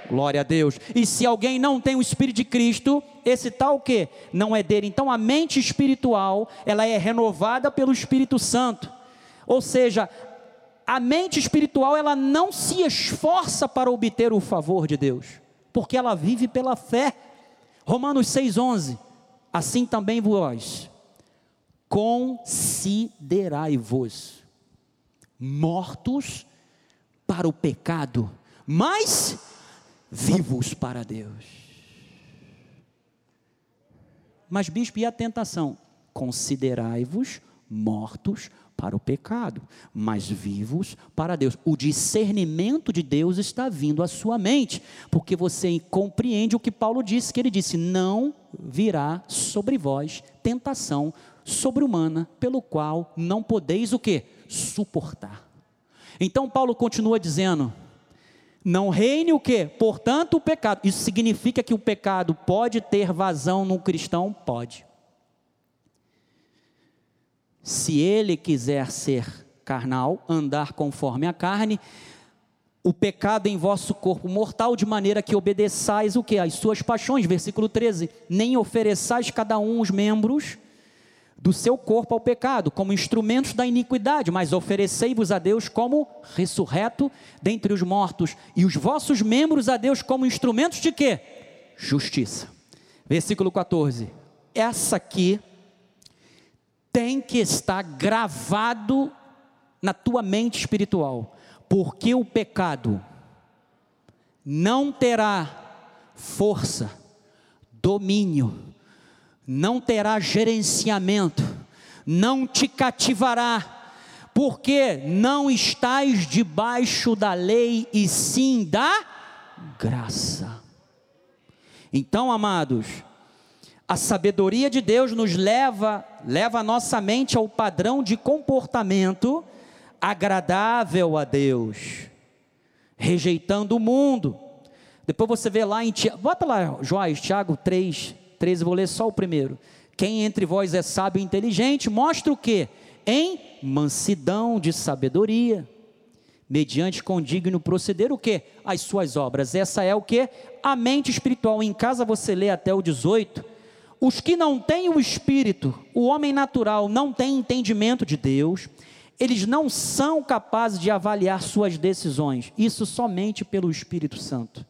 Speaker 1: Glória a Deus. E se alguém não tem o Espírito de Cristo, esse tal que não é dele. Então a mente espiritual, ela é renovada pelo Espírito Santo. Ou seja, a mente espiritual, ela não se esforça para obter o favor de Deus, porque ela vive pela fé. Romanos 6:11. Assim também vós considerai-vos mortos para o pecado, mas vivos para Deus. Mas, bispo, e a tentação? Considerai-vos mortos para o pecado, mas vivos para Deus. O discernimento de Deus está vindo à sua mente, porque você compreende o que Paulo disse, que ele disse: "Não virá sobre vós tentação sobre-humana, pelo qual não podeis o que? Suportar." Então Paulo continua dizendo: não reine o que? Portanto, o pecado. Isso significa que o pecado pode ter vazão no cristão? Pode. Se ele quiser ser carnal, andar conforme a carne, o pecado em vosso corpo mortal, de maneira que obedeçais o que? As suas paixões, versículo 13. Nem ofereçais cada um os membros do seu corpo ao pecado, como instrumentos da iniquidade, mas oferecei-vos a Deus como ressurreto dentre os mortos, e os vossos membros a Deus como instrumentos de quê? Justiça. Versículo 14. Essa aqui tem que estar gravado na tua mente espiritual, porque o pecado não terá força, domínio, não terá gerenciamento, não te cativará, porque não estás debaixo da lei e sim da graça. Então, amados, a sabedoria de Deus nos leva, leva a nossa mente ao padrão de comportamento agradável a Deus, rejeitando o mundo. Depois você vê lá em Tiago, bota lá, Joás, Tiago 3, 13, vou ler só o primeiro. Quem entre vós é sábio e inteligente, mostra o que? Em mansidão de sabedoria, mediante condigno proceder o que? As suas obras. Essa é o que? A mente espiritual. Em casa você lê até o 18. Os que não têm o espírito, o homem natural não tem entendimento de Deus, eles não são capazes de avaliar suas decisões, isso somente pelo Espírito Santo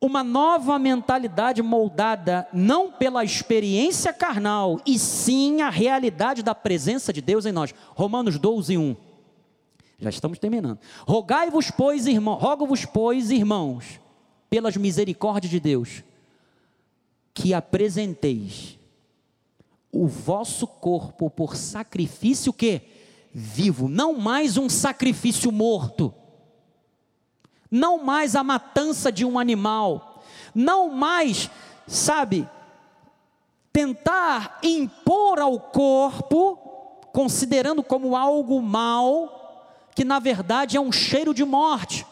Speaker 1: uma nova mentalidade moldada não pela experiência carnal, e sim a realidade da presença de Deus em nós. Romanos 12, 1. Já estamos terminando. Rogai-vos, pois, irmãos, rogo-vos, pois, irmãos, pelas misericórdias de Deus, que apresenteis o vosso corpo por sacrifício que vivo, não mais um sacrifício morto não mais a matança de um animal, não mais, sabe, tentar impor ao corpo, considerando como algo mal, que na verdade é um cheiro de morte,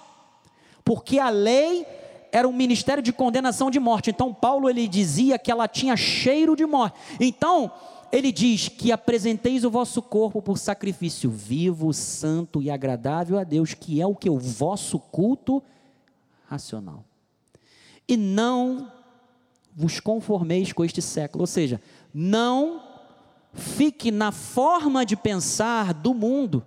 Speaker 1: porque a lei era um ministério de condenação de morte. Então Paulo ele dizia que ela tinha cheiro de morte. Então, ele diz que apresenteis o vosso corpo por sacrifício vivo, santo e agradável a Deus, que é o que? O vosso culto racional. E não vos conformeis com este século, ou seja, não fique na forma de pensar do mundo,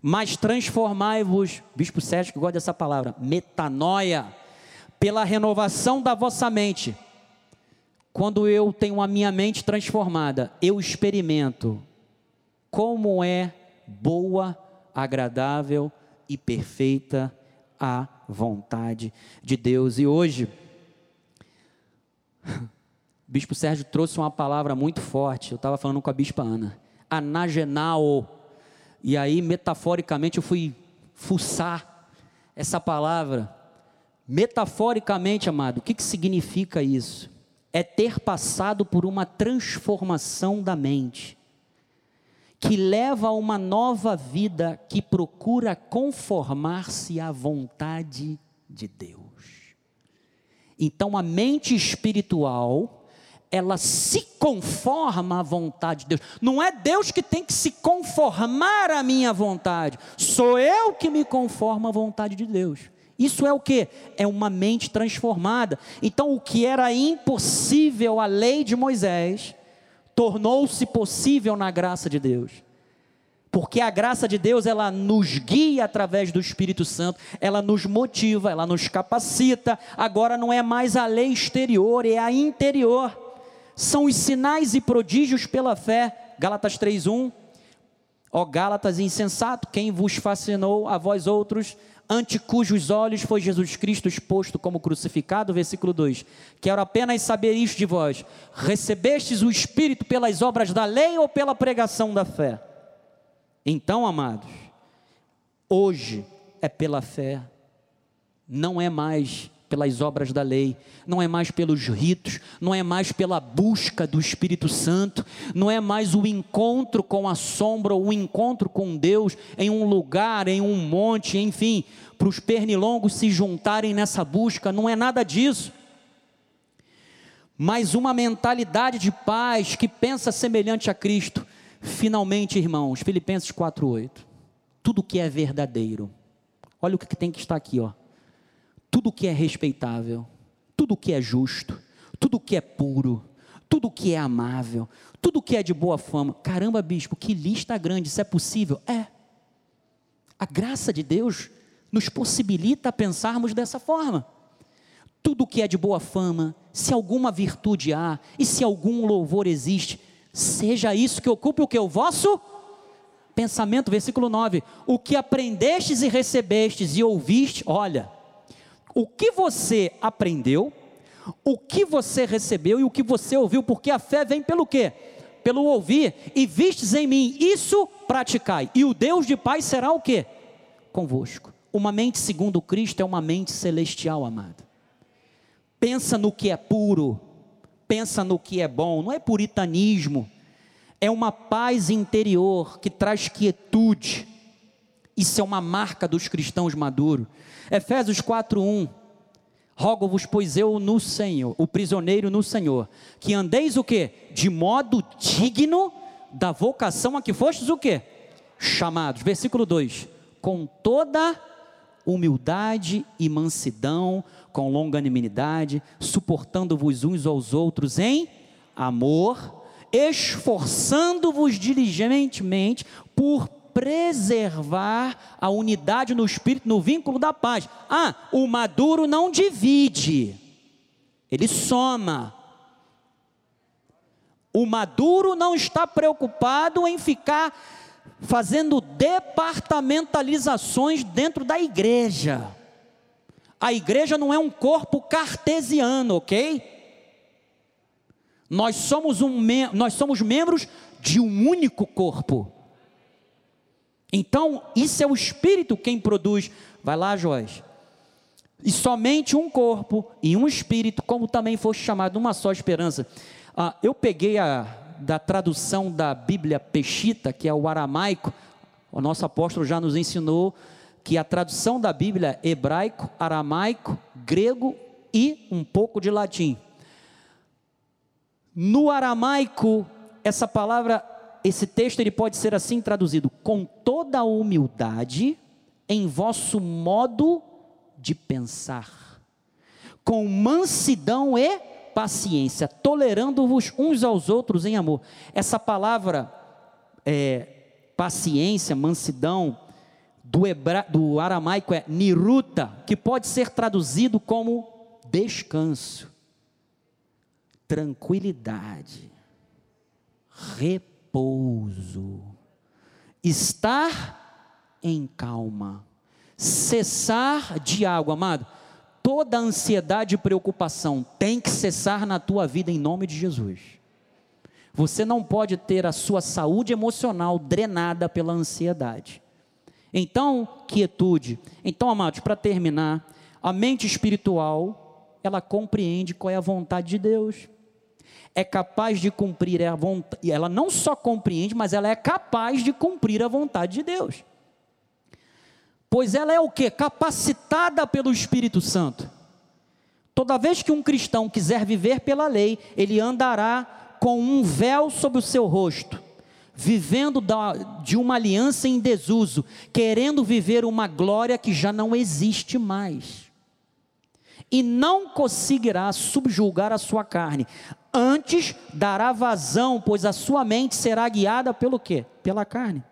Speaker 1: mas transformai-vos, Bispo Sérgio que gosta dessa palavra, metanoia, pela renovação da vossa mente quando eu tenho a minha mente transformada, eu experimento como é boa, agradável e perfeita a vontade de Deus. E hoje, (laughs) Bispo Sérgio trouxe uma palavra muito forte. Eu estava falando com a Bispa Ana. Anagenal. E aí, metaforicamente, eu fui fuçar essa palavra. Metaforicamente, amado, o que, que significa isso? É ter passado por uma transformação da mente, que leva a uma nova vida que procura conformar-se à vontade de Deus. Então a mente espiritual, ela se conforma à vontade de Deus. Não é Deus que tem que se conformar à minha vontade, sou eu que me conformo à vontade de Deus. Isso é o que? É uma mente transformada. Então, o que era impossível à lei de Moisés, tornou-se possível na graça de Deus. Porque a graça de Deus, ela nos guia através do Espírito Santo, ela nos motiva, ela nos capacita. Agora não é mais a lei exterior, é a interior. São os sinais e prodígios pela fé. Gálatas 3:1. Ó Gálatas insensato, quem vos fascinou a vós outros ante cujos olhos foi Jesus Cristo exposto como crucificado, versículo 2. Quero apenas saber isto de vós: recebestes o Espírito pelas obras da lei ou pela pregação da fé? Então, amados, hoje é pela fé, não é mais pelas obras da lei, não é mais pelos ritos, não é mais pela busca do Espírito Santo, não é mais o encontro com a sombra, o encontro com Deus em um lugar, em um monte, enfim, para os pernilongos se juntarem nessa busca, não é nada disso. Mas uma mentalidade de paz que pensa semelhante a Cristo. Finalmente, irmãos, Filipenses 4:8. Tudo que é verdadeiro. Olha o que tem que estar aqui, ó tudo que é respeitável, tudo que é justo, tudo que é puro, tudo que é amável, tudo que é de boa fama. Caramba, bispo, que lista grande, isso é possível? É. A graça de Deus nos possibilita pensarmos dessa forma. Tudo que é de boa fama, se alguma virtude há e se algum louvor existe, seja isso que ocupe o que? O vosso pensamento, versículo 9. O que aprendestes e recebestes e ouviste, olha, o que você aprendeu, o que você recebeu e o que você ouviu, porque a fé vem pelo quê? Pelo ouvir, e vistes em mim, isso praticai, e o Deus de paz será o quê? Convosco. Uma mente segundo Cristo é uma mente celestial, amado. Pensa no que é puro, pensa no que é bom, não é puritanismo, é uma paz interior que traz quietude. Isso é uma marca dos cristãos maduros. Efésios 4:1 Rogo-vos, pois eu no Senhor, o prisioneiro no Senhor, que andeis o que? De modo digno da vocação a que fostes o que? Chamados. Versículo 2: Com toda humildade e mansidão, com longanimidade, suportando-vos uns aos outros em amor, esforçando-vos diligentemente por preservar a unidade no espírito, no vínculo da paz. Ah, o maduro não divide, ele soma. O maduro não está preocupado em ficar fazendo departamentalizações dentro da igreja. A igreja não é um corpo cartesiano, ok? Nós somos, um, nós somos membros de um único corpo. Então, isso é o Espírito quem produz. Vai lá, Joás. E somente um corpo e um Espírito, como também foste chamado, uma só esperança. Ah, eu peguei a da tradução da Bíblia Peshita, que é o aramaico. O nosso apóstolo já nos ensinou que a tradução da Bíblia é hebraico, aramaico, grego e um pouco de latim. No aramaico, essa palavra esse texto ele pode ser assim traduzido: com toda a humildade em vosso modo de pensar, com mansidão e paciência, tolerando-vos uns aos outros em amor. Essa palavra é, paciência, mansidão, do, hebra, do aramaico é niruta, que pode ser traduzido como descanso, tranquilidade, repouso repouso, estar em calma, cessar de água, amado. Toda ansiedade e preocupação tem que cessar na tua vida em nome de Jesus. Você não pode ter a sua saúde emocional drenada pela ansiedade. Então, quietude. Então, amados, para terminar, a mente espiritual, ela compreende qual é a vontade de Deus. É capaz de cumprir a vontade, ela não só compreende, mas ela é capaz de cumprir a vontade de Deus. Pois ela é o que? Capacitada pelo Espírito Santo. Toda vez que um cristão quiser viver pela lei, ele andará com um véu sobre o seu rosto, vivendo de uma aliança em desuso, querendo viver uma glória que já não existe mais. E não conseguirá subjulgar a sua carne, antes dará vazão, pois a sua mente será guiada pelo quê? Pela carne.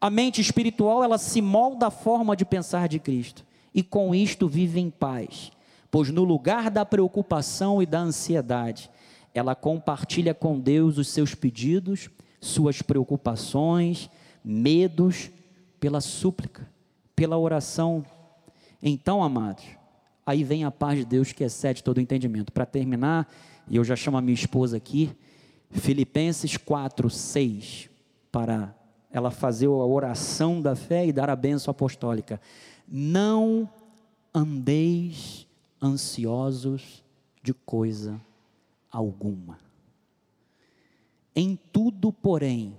Speaker 1: A mente espiritual, ela se molda à forma de pensar de Cristo, e com isto vive em paz, pois no lugar da preocupação e da ansiedade, ela compartilha com Deus os seus pedidos, suas preocupações, medos, pela súplica, pela oração. Então, amados, aí vem a paz de Deus que excede todo entendimento. Para terminar, e eu já chamo a minha esposa aqui, Filipenses 4, 6, para ela fazer a oração da fé e dar a bênção apostólica. Não andeis ansiosos de coisa alguma. Em tudo, porém,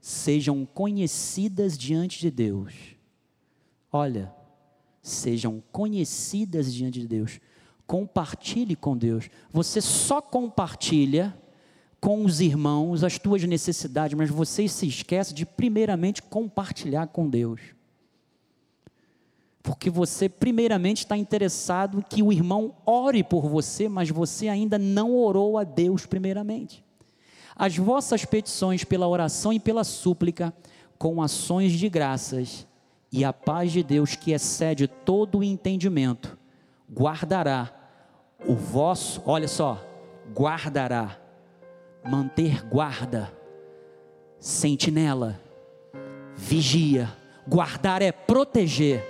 Speaker 1: sejam conhecidas diante de Deus. Olha, sejam conhecidas diante de Deus. Compartilhe com Deus. Você só compartilha com os irmãos as tuas necessidades, mas você se esquece de primeiramente compartilhar com Deus. Porque você primeiramente está interessado que o irmão ore por você, mas você ainda não orou a Deus primeiramente. As vossas petições pela oração e pela súplica, com ações de graças, e a paz de Deus que excede todo o entendimento, guardará o vosso, olha só, guardará manter guarda, sentinela, vigia. Guardar é proteger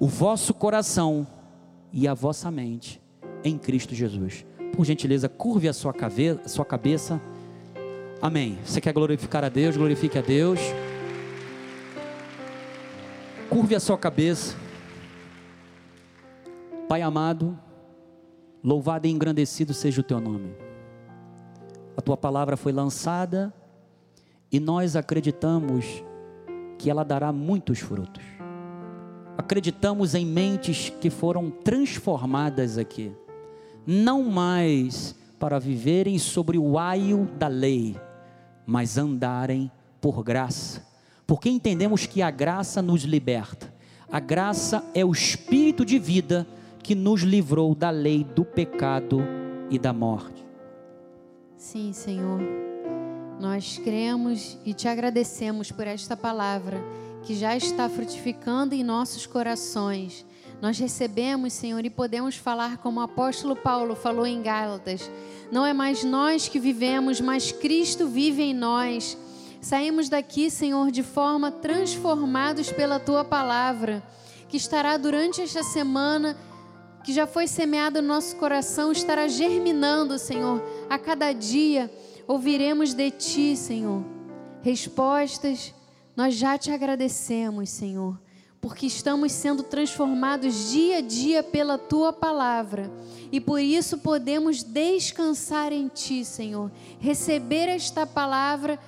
Speaker 1: o vosso coração e a vossa mente em Cristo Jesus. Por gentileza, curve a sua, cabeça, a sua cabeça. Amém. Você quer glorificar a Deus? Glorifique a Deus. Curve a sua cabeça. Pai amado, Louvado e engrandecido seja o teu nome. A tua palavra foi lançada e nós acreditamos que ela dará muitos frutos. Acreditamos em mentes que foram transformadas aqui, não mais para viverem sobre o aio da lei, mas andarem por graça, porque entendemos que a graça nos liberta. A graça é o espírito de vida que nos livrou da lei do pecado e da morte.
Speaker 2: Sim, Senhor. Nós cremos e te agradecemos por esta palavra que já está frutificando em nossos corações. Nós recebemos, Senhor, e podemos falar como o apóstolo Paulo falou em Gálatas: não é mais nós que vivemos, mas Cristo vive em nós. Saímos daqui, Senhor, de forma transformados pela tua palavra, que estará durante esta semana que já foi semeado no nosso coração estará germinando, Senhor. A cada dia ouviremos de Ti, Senhor. Respostas, nós já te agradecemos, Senhor, porque estamos sendo transformados dia a dia pela Tua palavra e por isso podemos descansar em Ti, Senhor. Receber esta palavra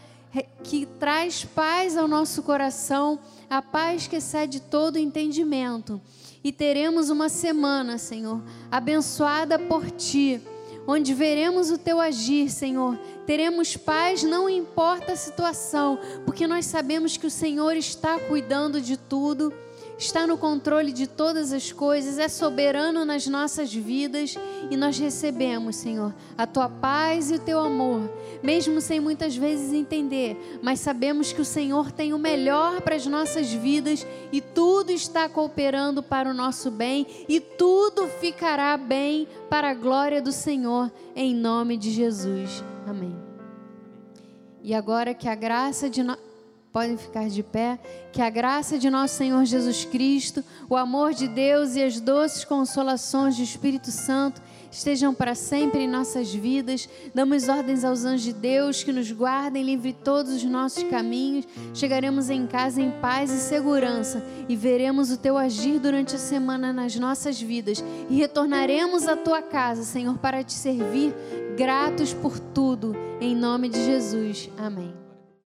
Speaker 2: que traz paz ao nosso coração, a paz que excede todo entendimento e teremos uma semana, Senhor, abençoada por Ti, onde veremos o Teu agir, Senhor. Teremos paz, não importa a situação, porque nós sabemos que o Senhor está cuidando de tudo está no controle de todas as coisas, é soberano nas nossas vidas e nós recebemos, Senhor, a tua paz e o teu amor, mesmo sem muitas vezes entender, mas sabemos que o Senhor tem o melhor para as nossas vidas e tudo está cooperando para o nosso bem e tudo ficará bem para a glória do Senhor, em nome de Jesus. Amém. E agora que a graça de nós podem ficar de pé. Que a graça de nosso Senhor Jesus Cristo, o amor de Deus e as doces consolações do Espírito Santo estejam para sempre em nossas vidas. Damos ordens aos anjos de Deus que nos guardem, livre todos os nossos caminhos. Chegaremos em casa em paz e segurança e veremos o teu agir durante a semana nas nossas vidas e retornaremos à tua casa, Senhor, para te servir, gratos por tudo. Em nome de Jesus. Amém.